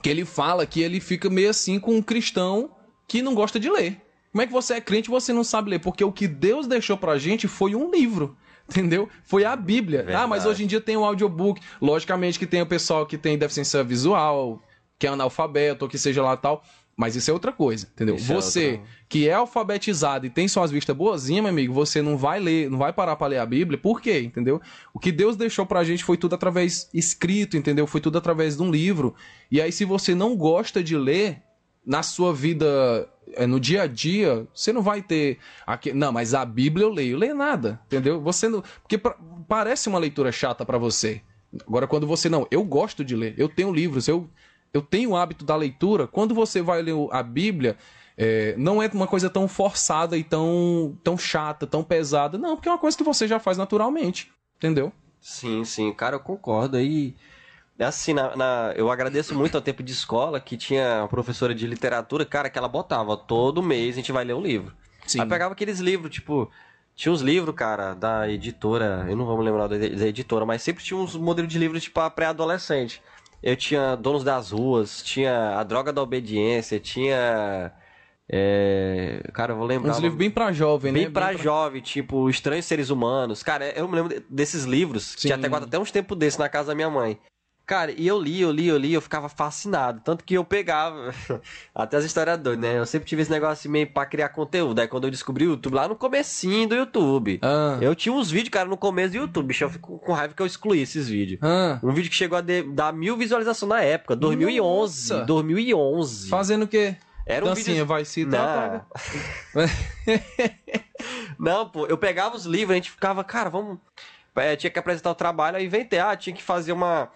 Que ele fala que ele fica meio assim com um cristão que não gosta de ler. Como é que você é crente e você não sabe ler? Porque o que Deus deixou pra gente foi um livro. Entendeu? Foi a Bíblia. Verdade. Ah, mas hoje em dia tem o audiobook. Logicamente que tem o pessoal que tem deficiência visual, que é analfabeto, ou que seja lá tal. Mas isso é outra coisa, entendeu? Isso é você outra- que é alfabetizado e tem suas vistas boazinhas, meu amigo, você não vai ler, não vai parar pra ler a Bíblia. Por quê? Entendeu? O que Deus deixou pra gente foi tudo através escrito, entendeu? Foi tudo através de um livro. E aí, se você não gosta de ler, na sua vida, é, no dia a dia, você não vai ter. Aqui... Não, mas a Bíblia eu leio. Lê nada, entendeu? Você não. Porque pra- parece uma leitura chata pra você. Agora, quando você não, eu gosto de ler, eu tenho livros, eu, eu tenho o hábito da leitura. Quando você vai ler a Bíblia, é, não é uma coisa tão forçada e tão, tão chata, tão pesada. Não, porque é uma coisa que você já faz naturalmente, entendeu? Sim, sim, cara, eu concordo. E assim, na, na- eu agradeço muito ao tempo de escola que tinha uma professora de literatura, cara, que ela botava todo mês a gente vai ler um livro. Sim. Aí pegava aqueles livros, tipo, tinha uns livros, cara, da editora, eu não vou me lembrar da, editora, mas sempre tinha uns modelos de livros, tipo, pra pré-adolescente. Eu tinha Donos das Ruas, tinha A Droga da Obediência, tinha. é, Cara, eu vou lembrar. Uns livros bem pra jovem, né? Bem pra jovem, tipo, Estranhos Seres Humanos. Cara, eu me lembro desses livros, Sim. que até até uns tempos desses na casa da minha mãe. Cara, e eu li, eu li, eu li, eu ficava fascinado. Tanto que eu pegava. Até as histórias doidas, né? Eu sempre tive esse negócio assim meio pra criar conteúdo. Aí quando eu descobri o YouTube, lá no comecinho do YouTube. Ah, Eu tinha uns vídeos, cara, no começo do YouTube. Bicho, eu fico com raiva que eu excluí esses vídeos. ah. Um vídeo que chegou a dar mil visualizações na época, 2011. Nossa! 2011. Fazendo o quê? Era um Dancinha, vídeo. vai se Não. dar. Não, pô, eu pegava os livros, a gente ficava, cara, vamos. É, tinha que apresentar o trabalho, aí inventei, ah, tinha que fazer uma.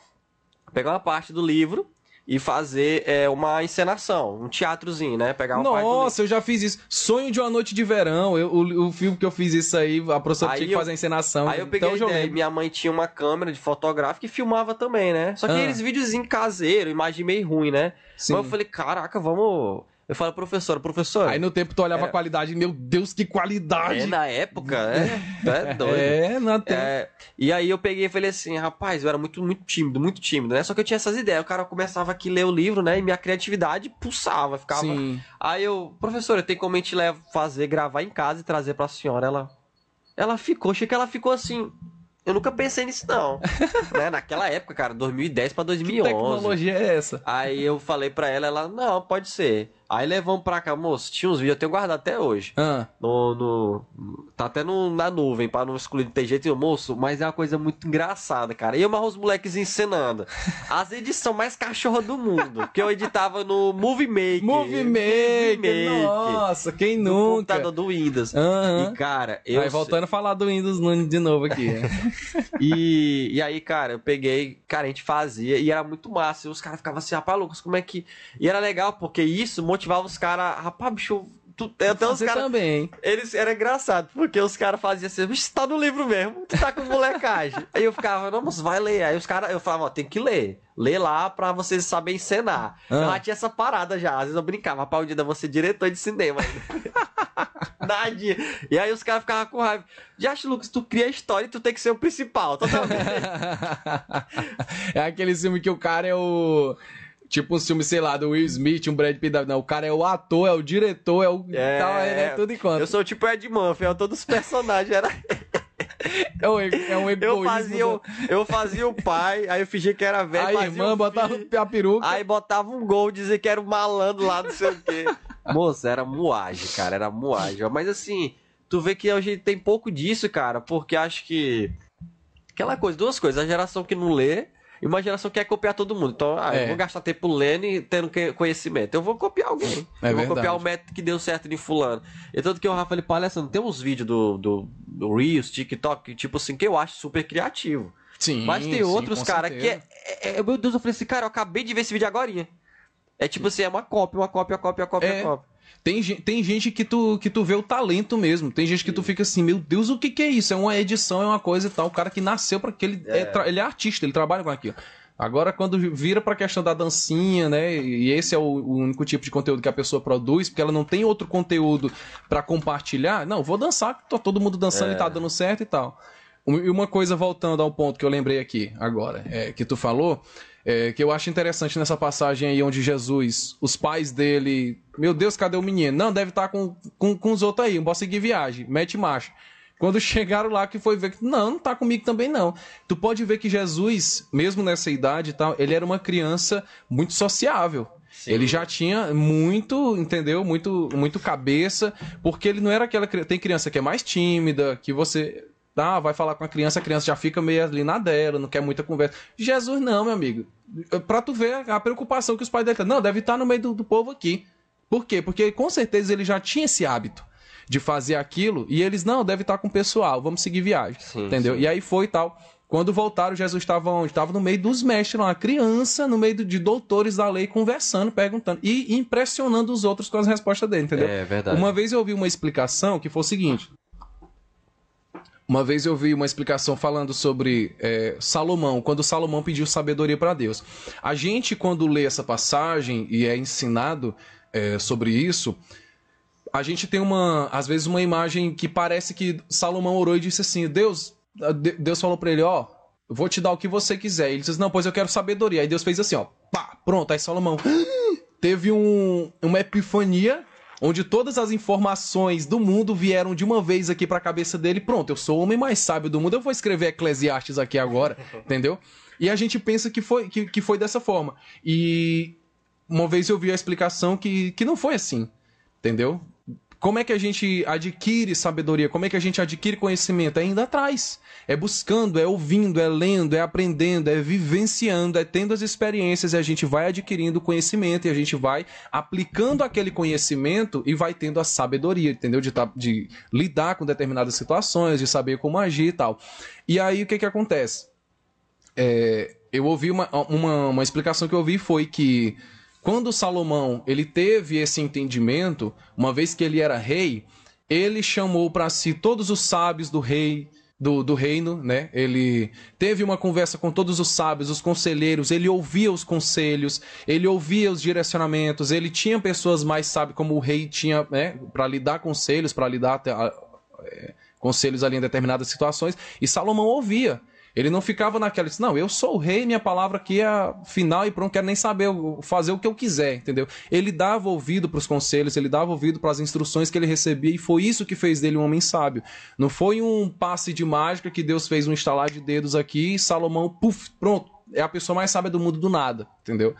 Pegar uma parte do livro e fazer é, uma encenação, um teatrozinho, né? Pegar uma. Nossa, eu já fiz isso. Sonho de uma noite de verão. Eu- o, o filme que eu fiz isso aí, a professora Aí tinha que eu- fazer a encenação. Aí eu peguei então, a já ideia, lembro. minha mãe tinha uma câmera de fotográfica e filmava também, né? Só que Ah. eles videozinhos caseiros, imagem meio ruim, né? Sim. Mas eu falei, caraca, vamos. Eu falei, professora, professora. Aí no tempo tu olhava Era- a qualidade, meu Deus, que qualidade! É, na época, é, é doido. É, na tempo. É, e aí eu peguei e falei assim, rapaz, eu era muito, muito tímido, muito tímido, né? Só que eu tinha essas ideias. O cara começava aqui a ler o livro, né? E minha criatividade pulsava, ficava. Sim. Aí eu, professora, tem como a gente leva, fazer, gravar em casa e trazer pra senhora? Ela. Ela ficou, achei que ela ficou assim. Eu nunca pensei nisso, não. né? Naquela época, cara, 2010 pra Que 2011. tecnologia é essa? Aí eu falei pra ela, ela, não, pode ser. Aí levamos pra cá, moço, tinha uns vídeos, eu tenho guardado até hoje. Ah, No, no- tá até no, na nuvem, pra não excluir de ter jeito nenhum, moço, mas é uma coisa muito engraçada, cara. E eu mais os moleques encenando. As edições mais cachorra do mundo, que eu editava no Movie Maker. Movie Movie Maker! Nossa, quem no nunca? computador do Windows. Aham. E, cara, eu... Aí voltando a falar do Windows Nunes de novo aqui. E, e aí, cara, eu peguei, cara, a gente fazia e era muito massa. E os caras ficavam assim, rapaz, Lucas, como é que. E era legal, porque isso motivava os caras, rapaz, bicho, tu, até os caras também. Eles era engraçado, porque os caras faziam assim, bicho, tá no livro mesmo, tu tá com molecagem. Aí eu ficava, não, mas vai ler. Aí os caras, eu falava, ó, tem que ler. Lê lá pra vocês saberem encenar. Ah. Eu já tinha essa parada já. Às vezes eu brincava, rapaz, um dia vou ser diretor de cinema. Nadinha. E aí os caras ficavam com raiva. Já Lucas, tu cria a história e tu tem que ser o principal, totalmente. é aquele filme que o cara é o. Tipo um filme, sei lá, do Will Smith, um Brad Pitt. Não, o cara é o ator, é o diretor, é o. É, tal, é, é tudo enquanto. Eu sou tipo Ed Murphy, eu todos os personagens era. É um, é um. Eu fazia, o, eu fazia o pai, aí eu fingia que era velho. A irmã botava a peruca. Aí botava um gol, dizia que era um malandro lá, não sei o quê. Moça, era muagem, cara, era muagem. Mas assim, tu vê que hoje tem pouco disso, cara, porque acho que. Aquela coisa, duas coisas. A geração que não lê e uma geração que quer copiar todo mundo. Então, ah, é. eu vou gastar tempo lendo e tendo conhecimento. Eu vou copiar alguém. É eu vou copiar o método que deu certo de fulano. E tanto que o Rafa ele palestrando, tem uns vídeos do, do, do Reels, TikTok, tipo assim, que eu acho super criativo. Sim. Mas tem outros, cara, que é, é, é, Meu Deus, eu falei assim, cara, eu acabei de ver esse vídeo agora. É tipo assim, é uma cópia, uma cópia, uma cópia, uma cópia, é. uma cópia. Tem, tem gente que tu, que tu vê o talento mesmo. Tem gente que tu fica assim, meu Deus, o que, que é isso? É uma edição, é uma coisa e tal. O cara que nasceu para aquele. É. É, ele é artista, ele trabalha com aquilo. Agora, quando vira pra questão da dancinha, né? E esse é o, o, único tipo de conteúdo que a pessoa produz, porque ela não tem outro conteúdo para compartilhar. Não, vou dançar, tá todo mundo dançando é. e tá dando certo e tal. E uma coisa, voltando ao ponto que eu lembrei aqui agora, é, que tu falou, é, que eu acho interessante nessa passagem aí onde Jesus, os pais dele. Meu Deus, cadê o menino? Não, deve estar tá com, com, com os outros aí, não posso seguir viagem, mete marcha. Quando chegaram lá que foi ver que não, não tá comigo também não. Tu pode ver que Jesus, mesmo nessa idade e tal, ele era uma criança muito sociável. Sim. Ele já tinha muito, entendeu? Muito, muito cabeça, porque ele não era aquela tem criança que é mais tímida, que você tá, vai falar com a criança, a criança já fica meio ali na dela, não quer muita conversa. Jesus não, meu amigo. Pra tu ver a preocupação que os pais dele têm. Não, deve estar no meio do, do povo aqui. Por quê? Porque com certeza ele já tinha esse hábito de fazer aquilo, e eles, não, deve estar com o pessoal, vamos seguir viagem. Sim, entendeu? Sim. E aí foi e tal. Quando voltaram, Jesus estava onde? Estava no meio dos mestres, uma criança, no meio de doutores da lei, conversando, perguntando e impressionando os outros com as respostas dele, entendeu? É verdade. Uma vez eu ouvi uma explicação que foi o seguinte. Uma vez eu vi uma explicação falando sobre é, Salomão, quando Salomão pediu sabedoria para Deus. A gente, quando lê essa passagem e é ensinado é, sobre isso, a gente tem uma, às vezes, uma imagem que parece que Salomão orou e disse assim: Deus, Deus falou para ele, ó, vou te dar o que você quiser. Ele disse: Não, pois eu quero sabedoria. Aí Deus fez assim, ó, pá, pronto. Aí Salomão teve um, uma epifania onde todas as informações do mundo vieram de uma vez aqui para a cabeça dele. Pronto, eu sou o homem mais sábio do mundo. Eu vou escrever Eclesiastes aqui agora, entendeu? E a gente pensa que foi, que, que foi dessa forma. E uma vez eu vi a explicação que, que não foi assim, entendeu? Como é que a gente adquire sabedoria? Como é que a gente adquire conhecimento? É indo atrás. É buscando, é ouvindo, é lendo, é aprendendo, é vivenciando, é tendo as experiências e a gente vai adquirindo conhecimento e a gente vai aplicando aquele conhecimento e vai tendo a sabedoria, entendeu? De, tá, de lidar com determinadas situações, de saber como agir e tal. E aí o que, que acontece? É, eu ouvi uma, uma, uma explicação que eu ouvi foi que quando Salomão ele teve esse entendimento, uma vez que ele era rei, ele chamou para si todos os sábios do rei, do, do, reino, né? Ele teve uma conversa com todos os sábios, os conselheiros, ele ouvia os conselhos, ele ouvia os direcionamentos, ele tinha pessoas mais sábias, como o rei tinha, né? Para lhe dar conselhos, para lhe dar é, conselhos ali em determinadas situações, e Salomão ouvia. Ele não ficava naquela, não, eu sou o rei, minha palavra aqui é final e pronto, quero nem saber, fazer o que eu quiser, entendeu? Ele dava ouvido para os conselhos, ele dava ouvido para as instruções que ele recebia e foi isso que fez dele um homem sábio. Não foi um passe de mágica que Deus fez um estalar de dedos aqui e Salomão, puf, pronto, é a pessoa mais sábia do mundo do nada, entendeu?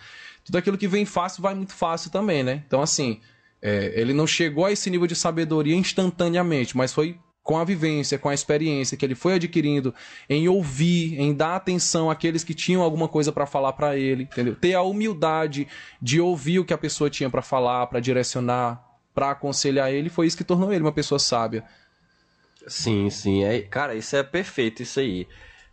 Tudo aquilo que vem fácil vai muito fácil também, né? Então, assim, é, ele não chegou a esse nível de sabedoria instantaneamente, mas foi com a vivência, com a experiência que ele foi adquirindo, em ouvir, em dar atenção àqueles que tinham alguma coisa para falar para ele, entendeu? Ter a humildade de ouvir o que a pessoa tinha para falar, para direcionar, para aconselhar ele, foi isso que tornou ele uma pessoa sábia. Sim, sim, é, cara, isso é perfeito isso aí.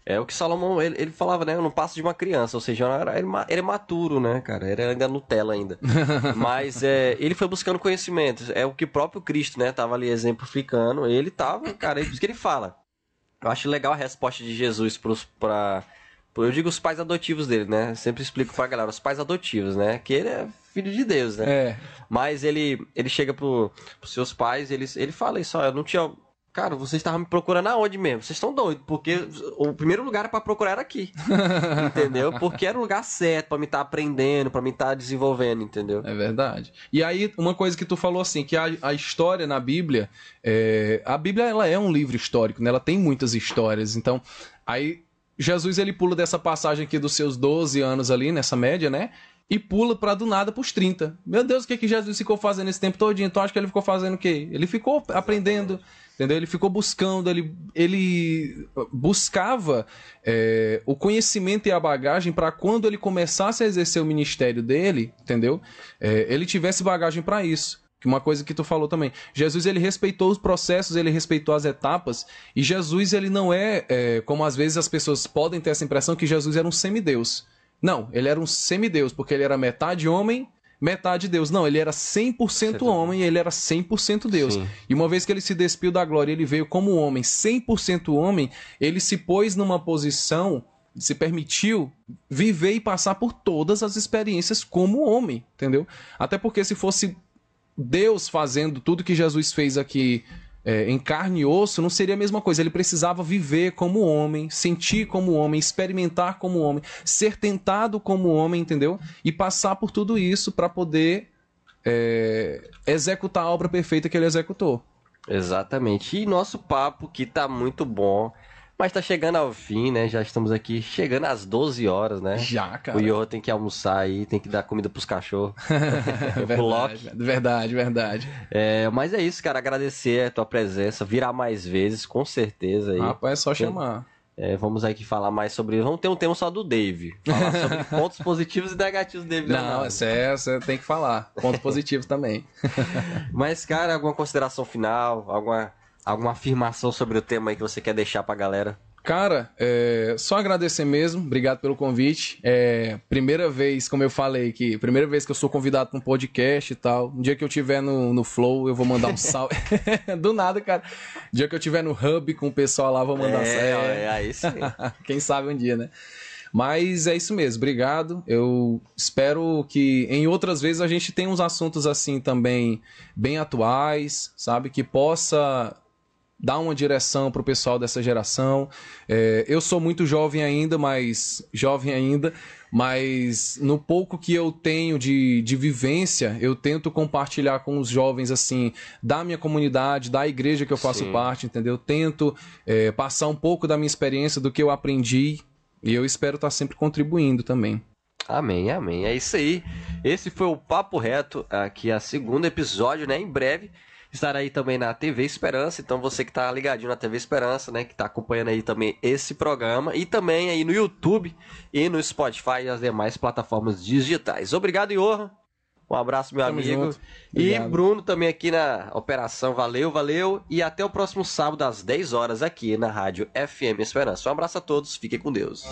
É o que Salomão, ele, ele falava, né? Eu não passo de uma criança, ou seja, era, ele, é maturo, né, cara? Era ainda Nutella ainda. Mas é, ele foi buscando conhecimento. É o que o próprio Cristo, né? Tava ali exemplificando. Ele tava, cara, é isso que ele fala. Eu acho legal a resposta de Jesus pros, pra, eu digo os pais adotivos dele, né? Sempre explico pra galera, os pais adotivos, né? Que ele é filho de Deus, né? É. Mas ele, ele chega pro, pros seus pais, ele, ele fala isso, ó, eu não tinha Cara, vocês estavam me procurando aonde mesmo? Vocês estão doidos, porque o primeiro lugar para procurar era aqui. entendeu? Porque era o lugar certo para me estar tá aprendendo, para me estar tá desenvolvendo, entendeu? É verdade. E aí, uma coisa que tu falou assim, que a, a história na Bíblia, é, a Bíblia ela é um livro histórico, né? Ela tem muitas histórias. Então, aí Jesus ele pula dessa passagem aqui dos seus 12 anos ali, nessa média, né? e pula para do nada pros 30. Meu Deus, o que, que Jesus ficou fazendo esse tempo todo? Então acho que ele ficou fazendo o quê? Ele ficou aprendendo, entendeu? Ele ficou buscando, ele, ele buscava é, o conhecimento e a bagagem para quando ele começasse a exercer o ministério dele, entendeu? É, ele tivesse bagagem para isso. Que uma coisa que tu falou também. Jesus ele respeitou os processos, ele respeitou as etapas. E Jesus ele não é, é como às vezes as pessoas podem ter essa impressão que Jesus era um semideus. Não, ele era um semideus, porque ele era metade homem, metade Deus. Não, ele era 100% homem e ele era 100% Deus. Sim. E uma vez que ele se despiu da glória, ele veio como homem, 100% homem, ele se pôs numa posição, se permitiu viver e passar por todas as experiências como homem, entendeu? Até porque se fosse Deus fazendo tudo que Jesus fez aqui é, em carne e osso, não seria a mesma coisa. Ele precisava viver como homem, sentir como homem, experimentar como homem, ser tentado como homem, entendeu? E passar por tudo isso para poder é, executar a obra perfeita que ele executou. Exatamente. E nosso papo que tá muito bom. Mas tá chegando ao fim, né? Já estamos aqui chegando às 12 horas, né? Já, cara. O Iorro tem que almoçar aí, tem que dar comida pros cachorros. verdade, verdade, verdade. É, mas é isso, cara. Agradecer a tua presença, virar mais vezes, com certeza. Aí. Rapaz, é só chamar. É, vamos aqui falar mais sobre. Vamos ter um tema só do Dave. Falar sobre pontos positivos e negativos do Dave. Não, essa, é, essa tem que falar. Pontos positivos também. Mas, cara, alguma consideração final? Alguma Alguma afirmação sobre o tema aí que você quer deixar pra galera? Cara, é, só agradecer mesmo, obrigado pelo convite. É, primeira vez, como eu falei, que primeira vez que eu sou convidado para um podcast e tal. Um dia que eu tiver no, no Flow, eu vou mandar um salve. Do nada, cara. Um dia que eu tiver no Hub com o pessoal lá, vou mandar é, um salve. É, aí sim. Quem sabe um dia, né? Mas é isso mesmo, obrigado. Eu espero que em outras vezes a gente tenha uns assuntos assim também bem atuais, sabe? Que possa dar uma direção para o pessoal dessa geração. É, eu sou muito jovem ainda, mas jovem ainda, mas no pouco que eu tenho de, de vivência, eu tento compartilhar com os jovens assim da minha comunidade, da igreja que eu faço Sim. parte, entendeu? Tento é, passar um pouco da minha experiência, do que eu aprendi, e eu espero estar sempre contribuindo também. Amém, amém. É isso aí. Esse foi o Papo Reto, aqui a segundo episódio, né? Em breve estar aí também na TV Esperança. Então você que tá ligadinho na TV Esperança, né, que tá acompanhando aí também esse programa e também aí no YouTube e no Spotify e as demais plataformas digitais. Obrigado, Iorra. Um abraço, meu Tamo amigo. E Bruno também aqui na operação. Valeu, valeu. E até o próximo sábado às 10 horas aqui na Rádio FM Esperança. Um abraço a todos. Fiquem com Deus.